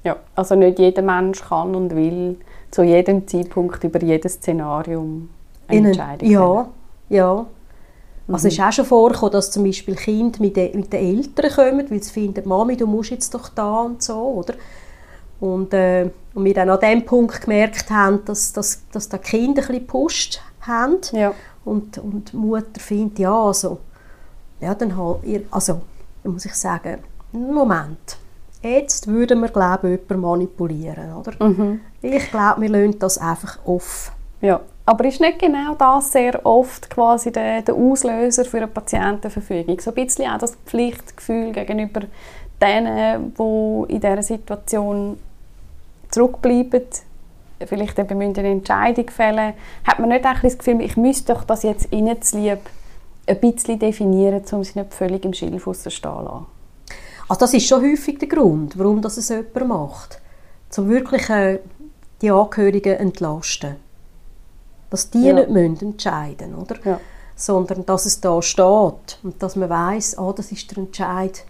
Ja, also nicht jeder Mensch kann und will zu jedem Zeitpunkt über jedes Szenarium eine Entscheidung Ja, ja. Mhm. Also es ist auch schon vorgekommen, dass zum Beispiel Kinder mit, den- mit den Eltern kommen, weil sie finden, Mami, du musst jetzt doch da und so, oder? Und, äh, und wir dann an dem Punkt gemerkt haben, dass, dass, dass die Kinder ein bisschen gepusht haben Ja. und, und die Mutter findet, ja, also, ja, dann halt, ihr, also, dann muss ich sagen, Moment, jetzt würden wir, glaube ich, jemanden manipulieren, oder? Mhm. Ich glaube, wir lassen das einfach off. Ja, aber ist nicht genau das sehr oft quasi der, der Auslöser für eine Patientenverfügung? So ein bisschen auch das Pflichtgefühl gegenüber denen, die in dieser Situation zurückbleiben, vielleicht eben eine Entscheidung fällen Hat man nicht auch das Gefühl, ich müsste doch das jetzt ihnen zu lieb ein bisschen definieren, um sie nicht völlig im Schilf stehen zu lassen? Also das ist schon häufig der Grund, warum das es jemand macht. Um wirklich äh, die Angehörigen entlasten. Dass die Ja. nicht müssen entscheiden oder? Ja. Sondern dass es da steht und dass man weiß, ah, das ist der Entscheid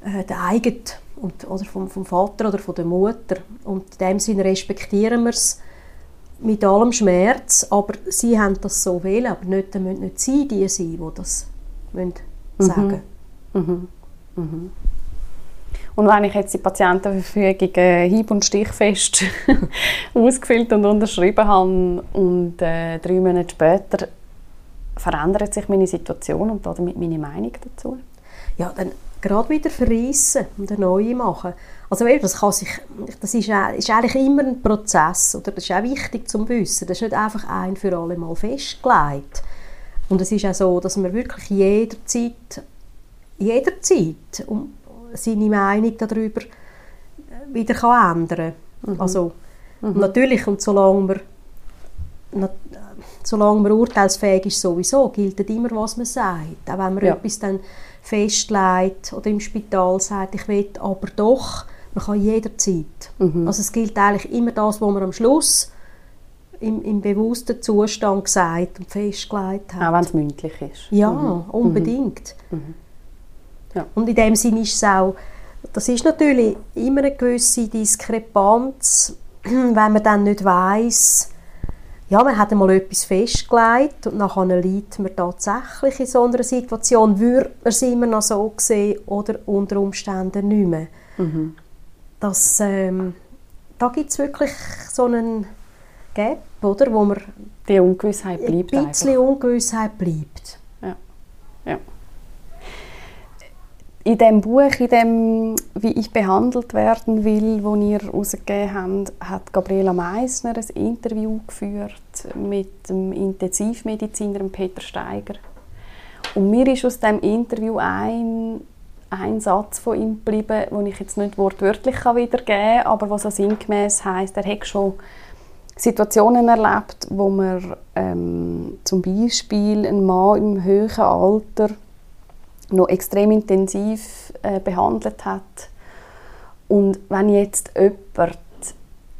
äh, der eigene und, oder vom, vom Vater oder von der Mutter. Und in dem Sinne respektieren wir es mit allem Schmerz, aber sie haben das so wählen, aber nicht, müssen nicht sie die sein, die das müssen sagen Und wenn ich jetzt die Patientenverfügung äh, hieb- und stichfest ausgefüllt und unterschrieben habe und äh, drei Monate später verändert sich meine Situation und damit meine Meinung dazu? ja, dann gerade wieder verreissen und eine neue machen. Also das, kann sich, das ist, auch- ist eigentlich immer ein Prozess, oder? das ist auch wichtig zu wissen. Das ist nicht einfach ein für alle Mal festgelegt. Und es ist auch so, dass man wirklich jederzeit, jederzeit seine Meinung darüber wieder kann ändern kann. Also, und natürlich, und solange man, na- solange man urteilsfähig ist sowieso, gilt immer, was man sagt. Auch wenn man Ja. etwas dann festlegt oder im Spital sagt, ich will aber doch, man kann jederzeit. Also es gilt eigentlich immer das, was man am Schluss im, im bewussten Zustand gesagt und festgelegt hat. Auch wenn es mündlich ist. Ja, unbedingt. Ja. Und in dem Sinne ist es auch, das ist natürlich immer eine gewisse Diskrepanz, wenn man dann nicht weiß, ja, man hat einmal etwas festgelegt und nachher liegt man tatsächlich in so einer Situation, würde man es immer noch so sehen oder unter Umständen nicht mehr. Das, ähm, da gibt es wirklich so einen Gap, oder, wo man Die Ungewissheit ein bleibt einfach. bisschen Ungewissheit bleibt. Ja. ja. In dem Buch, in dem «Wie ich behandelt werden will», das ihr herausgegeben habt, hat Gabriela Meissner ein Interview geführt mit dem Intensivmediziner Peter Steiger. Und mir ist aus dem Interview ein, ein Satz von ihm geblieben, den ich jetzt nicht wortwörtlich wiedergeben kann, aber was so sinngemäß heisst, er hat schon Situationen erlebt, wo man ähm, zum Beispiel einen Mann im höheren Alter noch extrem intensiv äh, behandelt hat. Und wenn jetzt jemand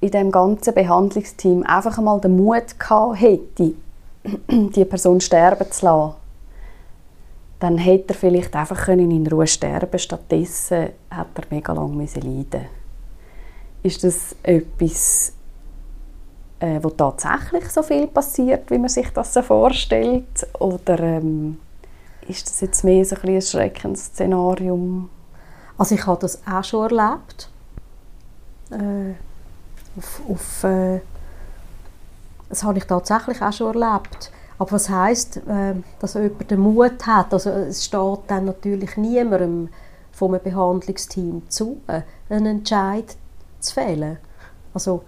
in dem ganzen Behandlungsteam einfach einmal den Mut gehabt hätte, die Person sterben zu lassen, dann hätte er vielleicht einfach können in Ruhe sterben Stattdessen hat er mega lange müssen leiden Ist das etwas, äh, wo tatsächlich so viel passiert, wie man sich das so vorstellt? Oder ähm, ist das jetzt mehr so ein, ein Schreckensszenarium? Also ich habe das auch schon erlebt. Äh, auf, auf, äh, das habe ich tatsächlich auch schon erlebt. Aber was heisst, äh, dass jemand den Mut hat? Also es steht dann natürlich niemandem vom Behandlungsteam zu, einen Entscheid zu fällen. Also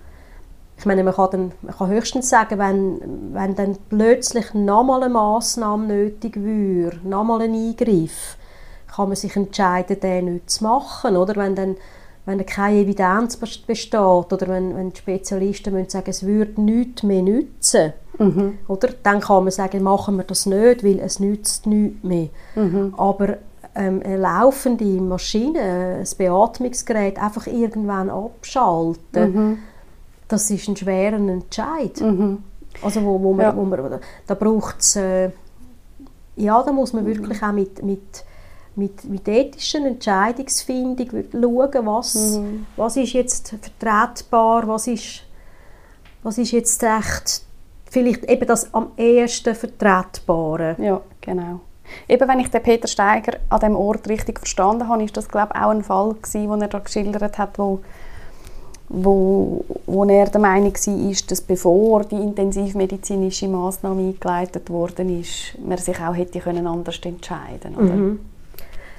ich meine, man kann, dann, man kann höchstens sagen, wenn, wenn dann plötzlich nochmal eine Massnahme nötig wäre, nochmal ein Eingriff, kann man sich entscheiden, den nicht zu machen. Oder? Wenn dann wenn keine Evidenz besteht oder wenn, wenn die Spezialisten müssen sagen, es würde nichts mehr nützen, mhm. oder? dann kann man sagen, machen wir das nicht, weil es nützt nichts mehr. Mhm. Aber ähm, eine laufende Maschine, ein Beatmungsgerät einfach irgendwann abschalten, mhm. Das ist ein schwerer Entscheid. Mhm. Also wo, wo man, ja. wo man, da braucht es, äh, ja, da muss man wirklich auch mit, mit mit, mit ethischen Entscheidungsfindung schauen, was, mhm. was ist jetzt vertretbar, was ist, was ist jetzt echt vielleicht eben das am ehesten Vertretbare. Ja, genau. Eben, wenn ich den Peter Steiger an dem Ort richtig verstanden habe, ist das glaube ich auch ein Fall gewesen, den er da geschildert hat, wo, wo, wo er der Meinung war, dass bevor die intensivmedizinische Maßnahme eingeleitet worden ist, man sich auch hätte können anders entscheiden können. Mhm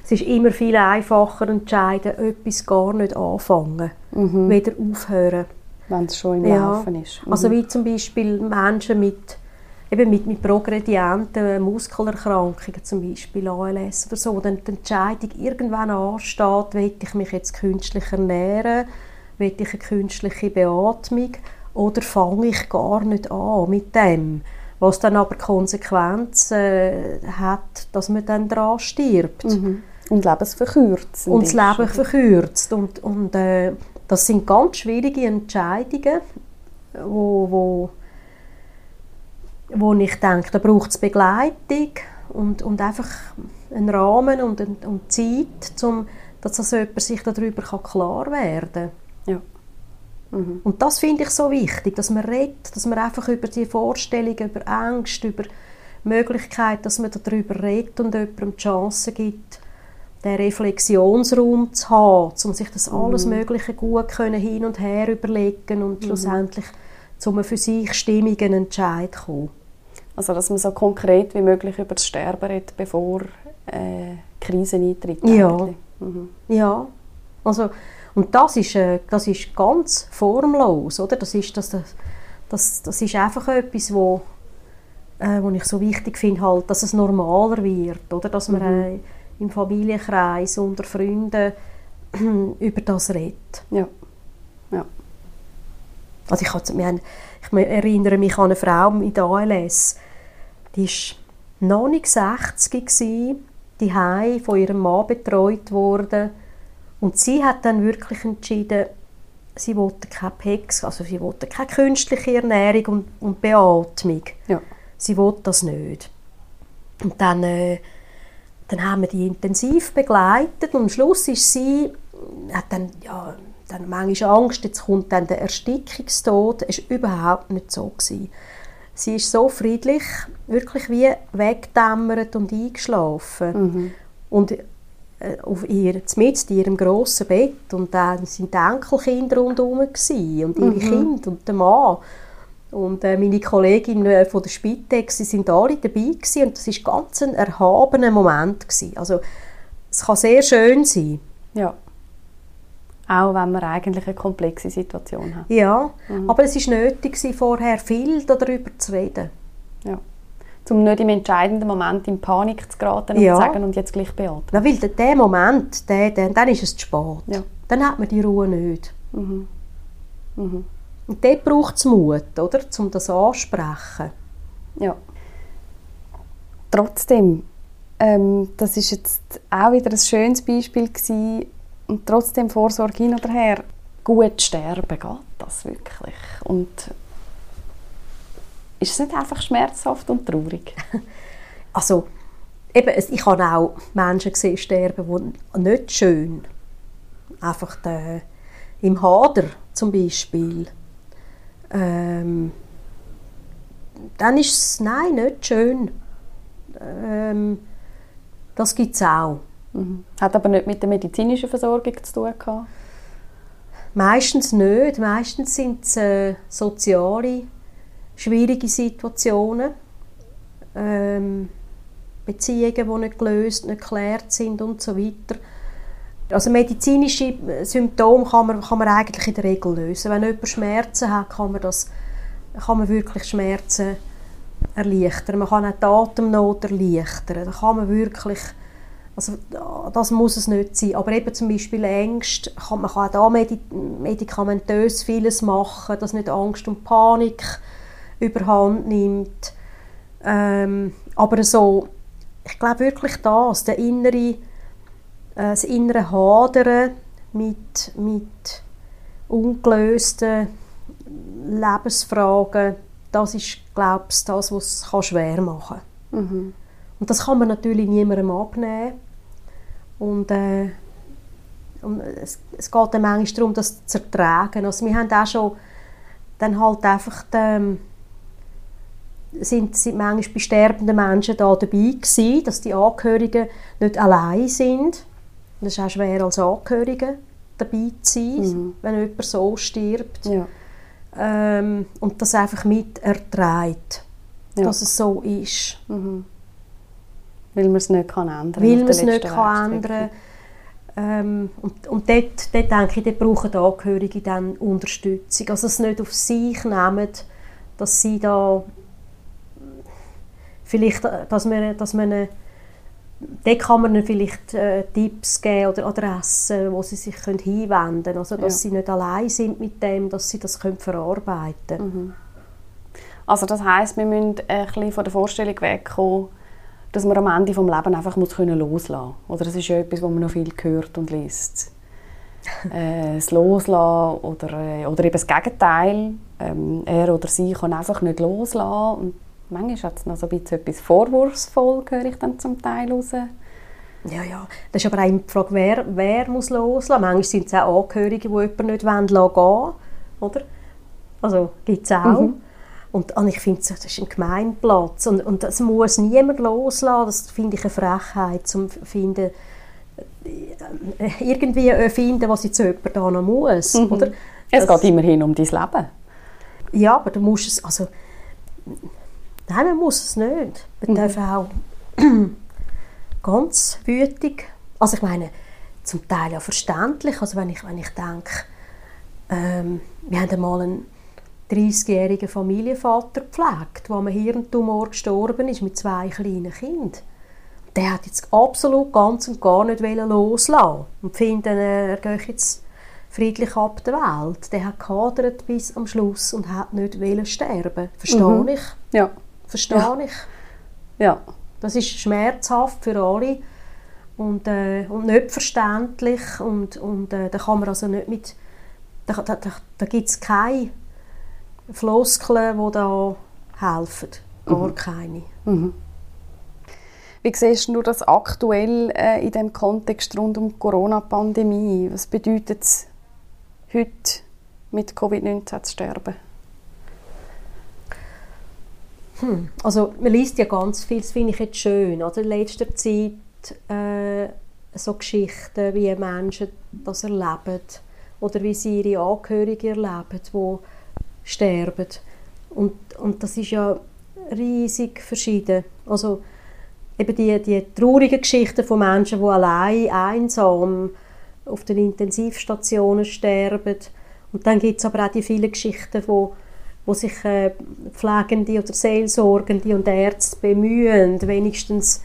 es ist immer viel einfacher entscheiden, etwas gar nicht anfangen, mhm. wieder aufhören. Wenn es schon im ja. Laufen ist. Mhm. Also wie zum Beispiel Menschen mit, eben mit, mit progredienten Muskelerkrankungen, zum Beispiel ALS oder so, dann die Entscheidung irgendwann ansteht, will ich mich jetzt künstlich ernähren, will ich eine künstliche Beatmung oder fange ich gar nicht an mit dem was dann aber Konsequenzen äh, hat, dass man dann daran stirbt. Mhm. Und lebensverkürzt. Und das Leben verkürzt. Und, und äh, das sind ganz schwierige Entscheidungen, wo, wo, wo ich denke, da braucht es Begleitung und, und einfach einen Rahmen und, und Zeit, um, dass also jemand sich darüber klar werden kann. Ja. Mhm. Und das finde ich so wichtig, dass man redet, dass man einfach über die Vorstellungen, über Ängste, über Möglichkeit, dass man darüber redet und jemandem die Chance gibt, den Reflexionsraum zu haben, um sich das alles mhm. Mögliche gut können hin und her überlegen und mhm. schlussendlich zu einem für sich stimmigen Entscheid kommen. Also dass man so konkret wie möglich über das Sterben redet, bevor äh, Krisen eintritt. Ja. Mhm. ja. Also, und das ist, äh, das ist ganz formlos, oder? Das ist, das, das, das ist einfach etwas, wo, äh, wo ich so wichtig finde, halt, dass es normaler wird, oder? Dass man mhm. äh, im Familienkreis, unter Freunden über das redet. Ja. ja. Also ich, hatte, haben, ich erinnere mich an eine Frau mit ALS, die war noch nicht 60 gewesen, die von ihrem Mann betreut wurde und sie hat dann wirklich entschieden, sie wollte keine PEX, also sie wollte keine künstliche Ernährung und, und Beatmung. Ja. Sie wollte das nicht. Und dann äh, dann haben wir die intensiv begleitet und am Schluss ist sie, hat dann, ja, dann manchmal Angst, jetzt kommt dann der Erstickungstod. Es war überhaupt nicht so. Gewesen. Sie ist so friedlich, wirklich wie weggedämmert und eingeschlafen. Mhm. Und auf ihr, mit in ihrem grossen Bett und dann sind die Enkelkinder rundherum und ihre mhm. Kinder und der Mann. Und äh, meine Kollegin äh, von der Spitex, sie sind alle dabei gewesen, und das ist ganz ein erhabener Moment gewesen. Also es kann sehr schön sein. Ja. Auch wenn man eigentlich eine komplexe Situation hat. Ja, mhm. aber es ist nötig vorher viel darüber zu reden. Um nicht im entscheidenden Moment in Panik zu geraten und ja. zu sagen, und jetzt gleich beatmen. Ja, weil der Moment, der, der, dann ist es zu spät. Ja. Dann hat man die Ruhe nicht. Mhm. Mhm. Und dort braucht es Mut, oder, um das anzusprechen. Ja. Trotzdem, ähm, das ist jetzt auch wieder ein schönes Beispiel gewesen, und trotzdem Vorsorge hin oder her, gut sterben geht das wirklich. Und ist es nicht einfach schmerzhaft und traurig? Also, eben, ich habe auch Menschen gesehen sterben, die nicht schön, einfach der, im Hader zum Beispiel, ähm, dann ist es, nein, nicht schön. Ähm, das gibt es auch. Mhm. Hat aber nicht mit der medizinischen Versorgung zu tun gehabt? Meistens nicht. Meistens sind es äh, soziale, schwierige Situationen. Ähm, Beziehungen, die nicht gelöst, nicht geklärt sind und so weiter. Also medizinische Symptome kann man, kann man eigentlich in der Regel lösen. Wenn jemand Schmerzen hat, kann man, das, kann man wirklich Schmerzen erleichtern. Man kann auch die Atemnot erleichtern. Da kann man wirklich, also das muss es nicht sein. Aber eben zum Beispiel Ängste, kann, man kann auch da medikamentös vieles machen, dass nicht Angst und Panik überhand nimmt. Ähm, aber so, ich glaube wirklich das, der innere, äh, das innere Hadern mit, mit ungelösten Lebensfragen, das ist, glaube ich, das, was es schwer machen kann. Mhm. Und das kann man natürlich niemandem abnehmen. Und, äh, und es, es, geht dann manchmal darum, das zu ertragen. Also wir haben auch schon dann halt einfach die, ähm, sind, sind manchmal bei sterbenden Menschen da dabei gewesen, dass die Angehörigen nicht allein sind. Das ist auch schwer als Angehörige dabei zu sein, mhm. wenn jemand so stirbt. Ja. Ähm, und das einfach mit erträgt, ja. dass es so ist. Mhm. Weil man es nicht kann ändern Weil man es nicht kann ändern ähm, und, und dort, dort denke ich, dort brauchen die Angehörigen dann Unterstützung. Also es nicht auf sich nehmen, dass sie da vielleicht, dass man, dass man eine, dort kann man ihnen vielleicht äh, Tipps geben oder Adressen, wo sie sich können hinwenden können, also dass ja. sie nicht allein sind mit dem, dass sie das können verarbeiten können. Mhm. Also das heißt, wir müssen ein bisschen von der Vorstellung wegkommen, dass man am Ende des Lebens einfach muss können loslassen muss. Oder das ist ja etwas, was man noch viel hört und liest. äh, das Loslassen oder, äh, oder eben das Gegenteil. Ähm, er oder sie kann einfach nicht loslassen und manchmal hat es noch so ein bisschen etwas vorwurfsvoll, höre ich dann zum Teil raus. Ja, ja. Das ist aber auch die Frage, wer, wer muss loslassen. Manchmal sind es auch Angehörige, die jemanden nicht gehen wollen, oder? Also gibt es auch. Mhm. Und, und ich finde, das ist ein Gemeinplatz. Und, und das muss niemand loslassen. Das finde ich eine Frechheit, zum finden, äh, irgendwie finden, was jetzt jemand da noch muss. Mhm. Oder? Es das, geht immerhin um dein Leben. Ja, aber du musst es, also Nein, man muss es nicht. Man mhm. darf auch ganz wütig, also ich meine, zum Teil ja verständlich, also wenn ich, wenn ich denke, ähm, wir haben einmal einen 30-jährigen Familienvater gepflegt, der am Hirntumor gestorben ist mit zwei kleinen Kindern. Der hat jetzt absolut ganz und gar nicht loslassen und findet, er geht jetzt friedlich ab der Welt. Der hat gehadert bis am Schluss und hat nicht sterben. Verstehe mhm. ich? Ja. Verstehe ja. ich. Ja. Das ist schmerzhaft für alle und, äh, und nicht verständlich und, und äh, da kann man also nicht mit da, da, da, da gibt es keine Floskeln, die da helfen. Gar mhm. keine. Mhm. Wie siehst du das aktuell äh, in dem Kontext rund um die Corona-Pandemie? Was bedeutet es heute mit Covid-19 zu sterben? Hm. Also man liest ja ganz viel, das finde ich jetzt schön. Oder? In letzter Zeit äh, so Geschichten, wie Menschen das erleben oder wie sie ihre Angehörigen erleben, die sterben. Und, und das ist ja riesig verschieden. Also eben die, die traurigen Geschichten von Menschen, die allein, einsam auf den Intensivstationen sterben. Und dann gibt es aber auch die vielen Geschichten, wo wo sich äh, Pflegende oder Seelsorgende und Ärzte bemühen, wenigstens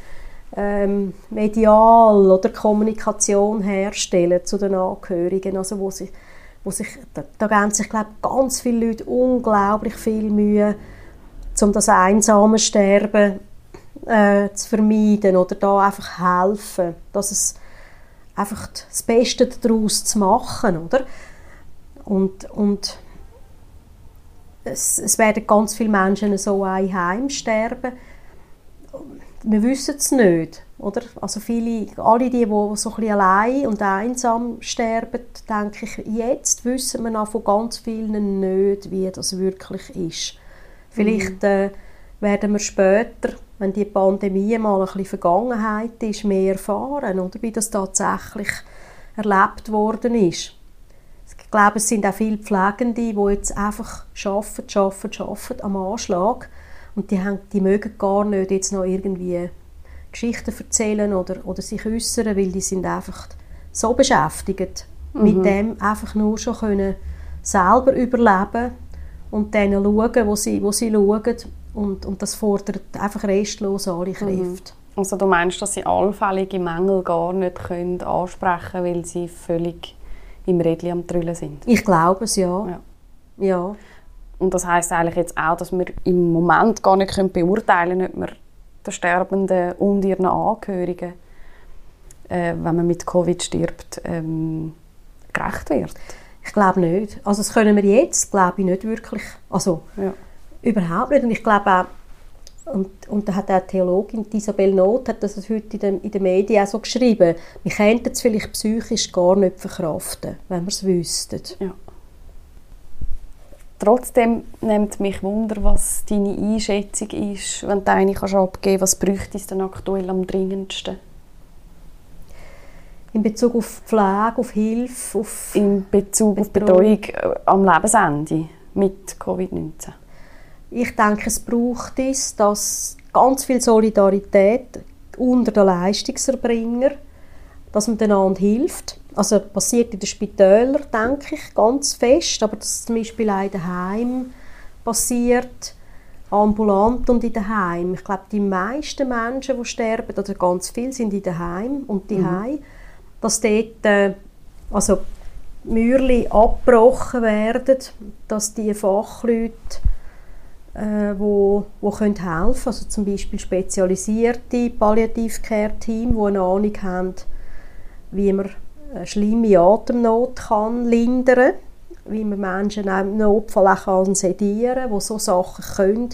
ähm, medial oder Kommunikation herstellen zu den Angehörigen, also wo sich, wo sich da, da geben sich glaube ganz viele Leute unglaublich viel Mühe, um das einsame Sterben äh, zu vermeiden oder da einfach helfen, dass es einfach das Beste daraus zu machen, oder? Und, und es, es werden ganz viele Menschen so Heim sterben. wir wissen es nicht, oder? Also viele, alle die, die so ein bisschen allein und einsam sterben, denke ich, jetzt wissen wir noch von ganz vielen nicht, wie das wirklich ist. Vielleicht mhm. äh, werden wir später, wenn die Pandemie mal ein bisschen Vergangenheit ist, mehr erfahren, oder? Wie das tatsächlich erlebt worden ist. Ich glaube, es sind auch viele Pflegende, die jetzt einfach arbeiten, arbeiten, arbeiten am Anschlag und die, haben, die mögen gar nicht jetzt noch irgendwie Geschichten erzählen oder, oder sich äußern, weil die sind einfach so beschäftigt mhm. mit dem, einfach nur schon können selber überleben und dann schauen, wo sie, wo sie schauen. Und, und das fordert einfach restlos alle mhm. Kräfte. Mhm. Also du meinst, dass sie allfällige Mängel gar nicht können ansprechen können, weil sie völlig im Rädchen am Trüllen sind? Ich glaube es, ja. ja. ja. Und das heißt eigentlich jetzt auch, dass wir im Moment gar nicht beurteilen können, ob wir den Sterbenden und ihren Angehörigen, äh, wenn man mit Covid stirbt, ähm, gerecht wird. Ich glaube nicht. Also das können wir jetzt, glaube ich, nicht wirklich. Also ja. überhaupt nicht. Und ich glaube auch, und, und da hat auch die Theologin Isabel Not hat das heute in den, in den Medien auch so geschrieben, wir könnten es vielleicht psychisch gar nicht verkraften, wenn wir es wüssten. Ja. Trotzdem nimmt mich Wunder, was deine Einschätzung ist, wenn du eine kannst abgeben was bräuchte es denn aktuell am dringendsten? In Bezug auf Pflege, auf Hilfe, auf In Bezug auf Betreuung äh, am Lebensende mit Covid-19? Ich denke, es braucht es, dass ganz viel Solidarität unter den Leistungserbringern, dass man einander hilft also passiert in den Spitälern, denke ich, ganz fest, aber das zum Beispiel auch in den Heimen passiert, ambulant und in den Heimen. Ich glaube, die meisten Menschen, die sterben, oder ganz viele, sind in den Heimen und die mhm. dass dort äh, also Mürli abgebrochen werden, dass die Fachleute äh, wo, wo können helfen also zum Beispiel spezialisierte Palliativcare-Team, die eine Ahnung haben, wie man eine schlimme Atemnot kann lindern wie man Menschen im Notfall auch kann sedieren wo so Sachen können,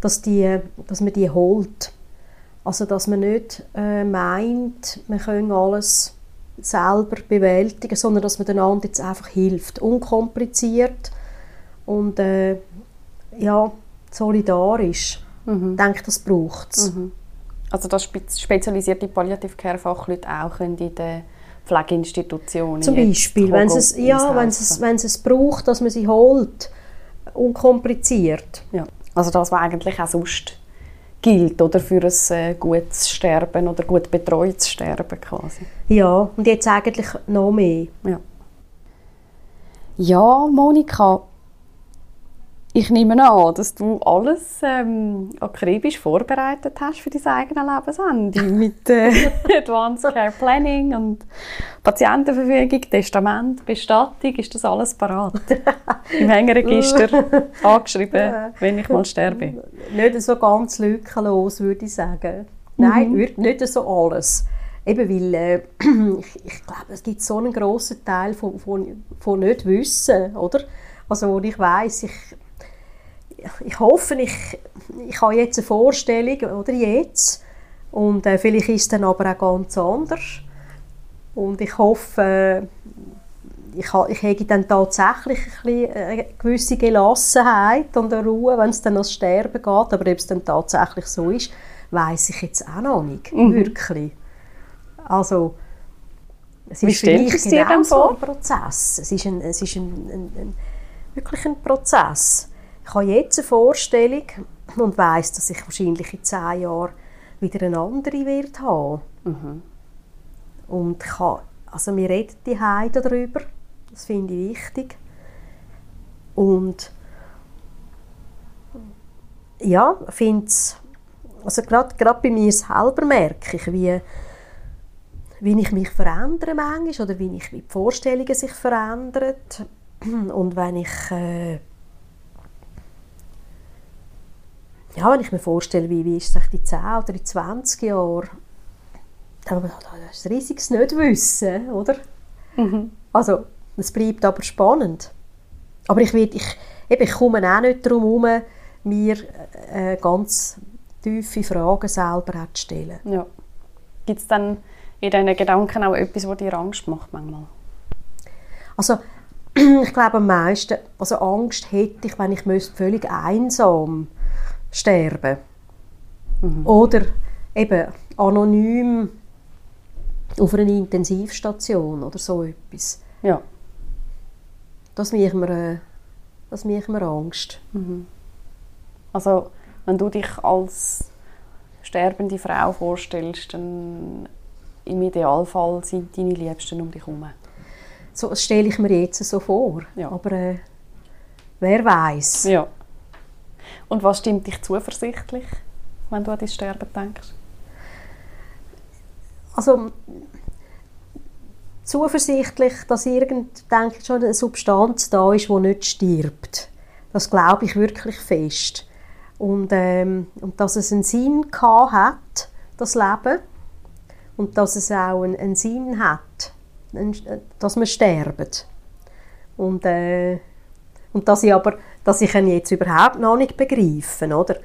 dass, die, dass man die holt. Also dass man nicht äh, meint, man könne alles selber bewältigen, sondern dass man den anderen jetzt einfach hilft, unkompliziert und äh, ja, solidarisch. Mhm. Ich denke, das braucht es. Mhm. Also dass spezialisierte Palliative-Care-Fachleute auch in den Pflegeinstitutionen. Zum Beispiel, wenn es, ja, wenn es, wenn es es braucht, dass man sie holt, unkompliziert. Ja. Also das, was eigentlich auch sonst gilt, oder für ein äh, gutes Sterben oder gut betreutes Sterben quasi. Ja, und jetzt eigentlich noch mehr. Ja, ja Monika, ich nehme an, dass du alles ähm, akribisch vorbereitet hast für dein eigenes Lebensende mit äh, Advanced Care Planning und Patientenverfügung, Testament, Bestattung. Ist das alles parat? Im Hängeregister angeschrieben, wenn ich mal sterbe? Nicht so ganz lückenlos, würde ich sagen. Nein, mhm. nicht so alles. Eben weil, äh, ich, ich glaube, es gibt so einen grossen Teil von, von, von nicht wissen, oder? Also, wo ich weiß ich ich hoffe, ich, ich habe jetzt eine Vorstellung, oder jetzt, und äh, vielleicht ist es dann aber auch ganz anders. Und ich hoffe, ich, ich habe dann tatsächlich ein eine gewisse Gelassenheit und eine Ruhe, wenn es dann ans Sterben geht. Aber ob es dann tatsächlich so ist, weiß ich jetzt auch noch nicht, mhm. wirklich. Also, es ist Wie für mich genau so ein Prozess. Es ist, ein, es ist ein, ein, ein, wirklich ein Prozess. Ich habe jetzt eine Vorstellung und weiß, dass ich wahrscheinlich in zehn Jahren wieder eine andere wird haben. Mhm. Und ich habe, also wir reden die Heide darüber. Das finde ich wichtig. Und ja, finde also gerade, gerade bei mir selber merke ich, wie, wie ich mich verändere manchmal oder wie, ich, wie die Vorstellungen sich verändern. Und wenn ich äh, ja, wenn ich mir vorstelle, wie, wie ist es in 10 oder in 20 Jahren, dann das ist ein riesiges Nichtwissen, oder? Mhm. Also, es bleibt aber spannend. Aber ich, will, ich, eben, ich komme auch nicht darum herum, mir äh, ganz tiefe Fragen selber auch zu stellen. Ja. Gibt es dann in diesen Gedanken auch etwas, was dir Angst macht manchmal? Also ich glaube am meisten, also Angst hätte ich, wenn ich müsste völlig einsam sterben mhm. oder eben anonym auf einer Intensivstation oder so etwas. Ja. Das macht mir, äh, das macht mir Angst. Mhm. Also wenn du dich als sterbende Frau vorstellst, dann im Idealfall sind deine Liebsten um dich herum. So das stelle ich mir jetzt so vor. Ja. Aber äh, wer weiß? Ja. Und was stimmt dich zuversichtlich, wenn du an dein Sterben denkst? Also zuversichtlich, dass irgend denke schon eine Substanz da ist, die nicht stirbt. Das glaube ich wirklich fest. Und, ähm, und dass es einen Sinn hat, das Leben, und dass es auch einen, einen Sinn hat, dass wir sterben. Und, äh, und dass ich aber, dass ich ihn jetzt überhaupt noch nicht begreife, oder?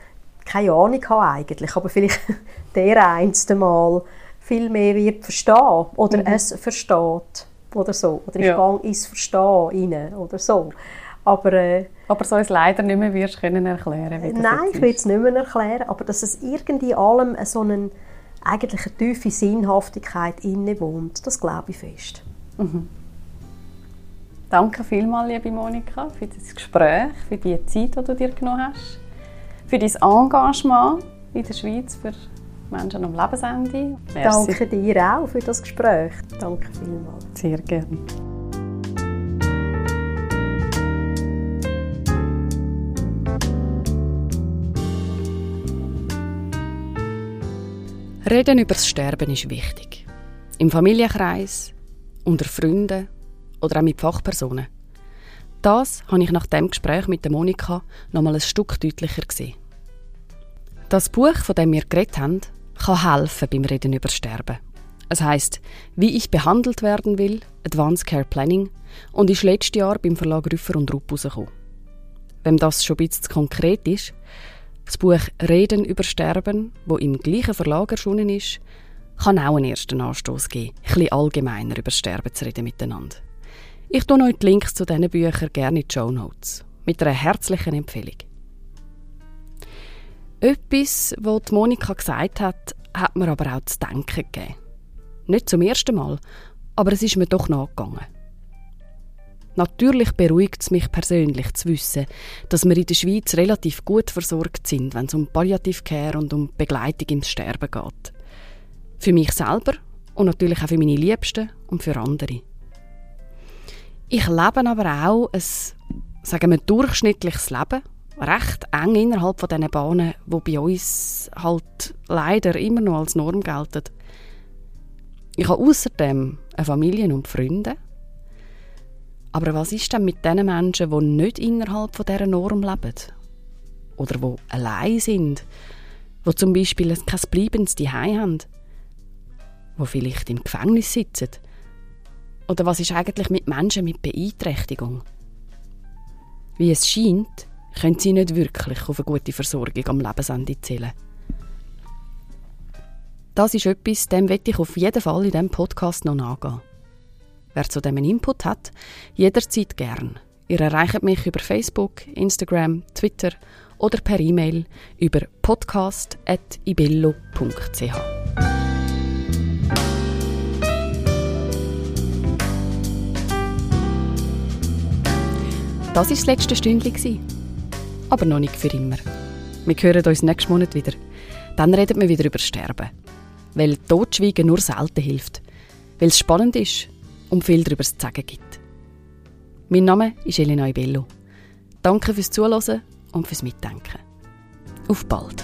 Keine Ahnung habe eigentlich, aber vielleicht der einste Mal viel mehr wird verstehen oder mhm. es versteht oder so. Oder ich ja. gehe ins Verstehen rein oder so. Aber, äh, aber so es leider nicht mehr wirst können erklären wie Nein, ich will es nicht mehr erklären, aber dass es irgendwie allem so einen, eigentlich eine tiefe Sinnhaftigkeit innewohnt, das glaube ich fest. Mhm. Danke vielmals, liebe Monika, für das Gespräch, für die Zeit, die du dir genommen hast, für dein Engagement in der Schweiz für Menschen am Lebensende. Merci. Danke dir auch für das Gespräch. Danke vielmals. Sehr gerne. Reden über das Sterben ist wichtig. Im Familienkreis, unter Freunden oder auch mit Fachpersonen. Das habe ich nach dem Gespräch mit der Monika noch mal ein Stück deutlicher gesehen. Das Buch, von dem wir geredet haben, kann helfen beim Reden über Sterben. Es heißt, wie ich behandelt werden will, Advanced Care Planning, und ist letztes Jahr beim Verlag Rüffer und Rupp rausgekommen. Wenn das schon ein bisschen konkret ist, das Buch Reden über Sterben, wo im gleichen Verlag erschienen ist, kann auch einen ersten Anstoß geben, ein bisschen allgemeiner über Sterben zu reden miteinander. Ich tue euch die Links zu diesen Büchern gerne in die Show Notes. Mit einer herzlichen Empfehlung. Etwas, was Monika gesagt hat, hat mir aber auch zu denken gegeben. Nicht zum ersten Mal, aber es ist mir doch nachgegangen. Natürlich beruhigt es mich persönlich zu wissen, dass wir in der Schweiz relativ gut versorgt sind, wenn es um Palliativcare und um Begleitung im Sterben geht. Für mich selber und natürlich auch für meine Liebsten und für andere. Ich lebe aber auch ein, sagen wir, durchschnittliches Leben, recht eng innerhalb von diesen Bahnen, wo bei uns halt leider immer noch als Norm gelten. Ich habe außerdem eine Familie und Freunde, aber was ist denn mit den Menschen, die nicht innerhalb von dieser Norm leben? Oder die allein sind? Die zum Beispiel kein bleibendes Zuhause haben? Die vielleicht im Gefängnis sitzen? Oder was ist eigentlich mit Menschen mit Beeinträchtigung? Wie es scheint, können sie nicht wirklich auf eine gute Versorgung am Lebensende zählen. Das ist etwas, dem ich auf jeden Fall in diesem Podcast noch nachgehen. Wer zu dem einen Input hat, jederzeit gern. Ihr erreicht mich über Facebook, Instagram, Twitter oder per E-Mail über podcast.ibello.ch. Das war das letzte Stündchen. Aber noch nicht für immer. Wir hören uns nächsten Monat wieder. Dann reden wir wieder über Sterben. Weil Totschweigen nur selten hilft. Weil es spannend ist und viel darüber zu sagen gibt. Mein Name ist Elena Ibello. Danke fürs Zuhören und fürs Mitdenken. Auf bald!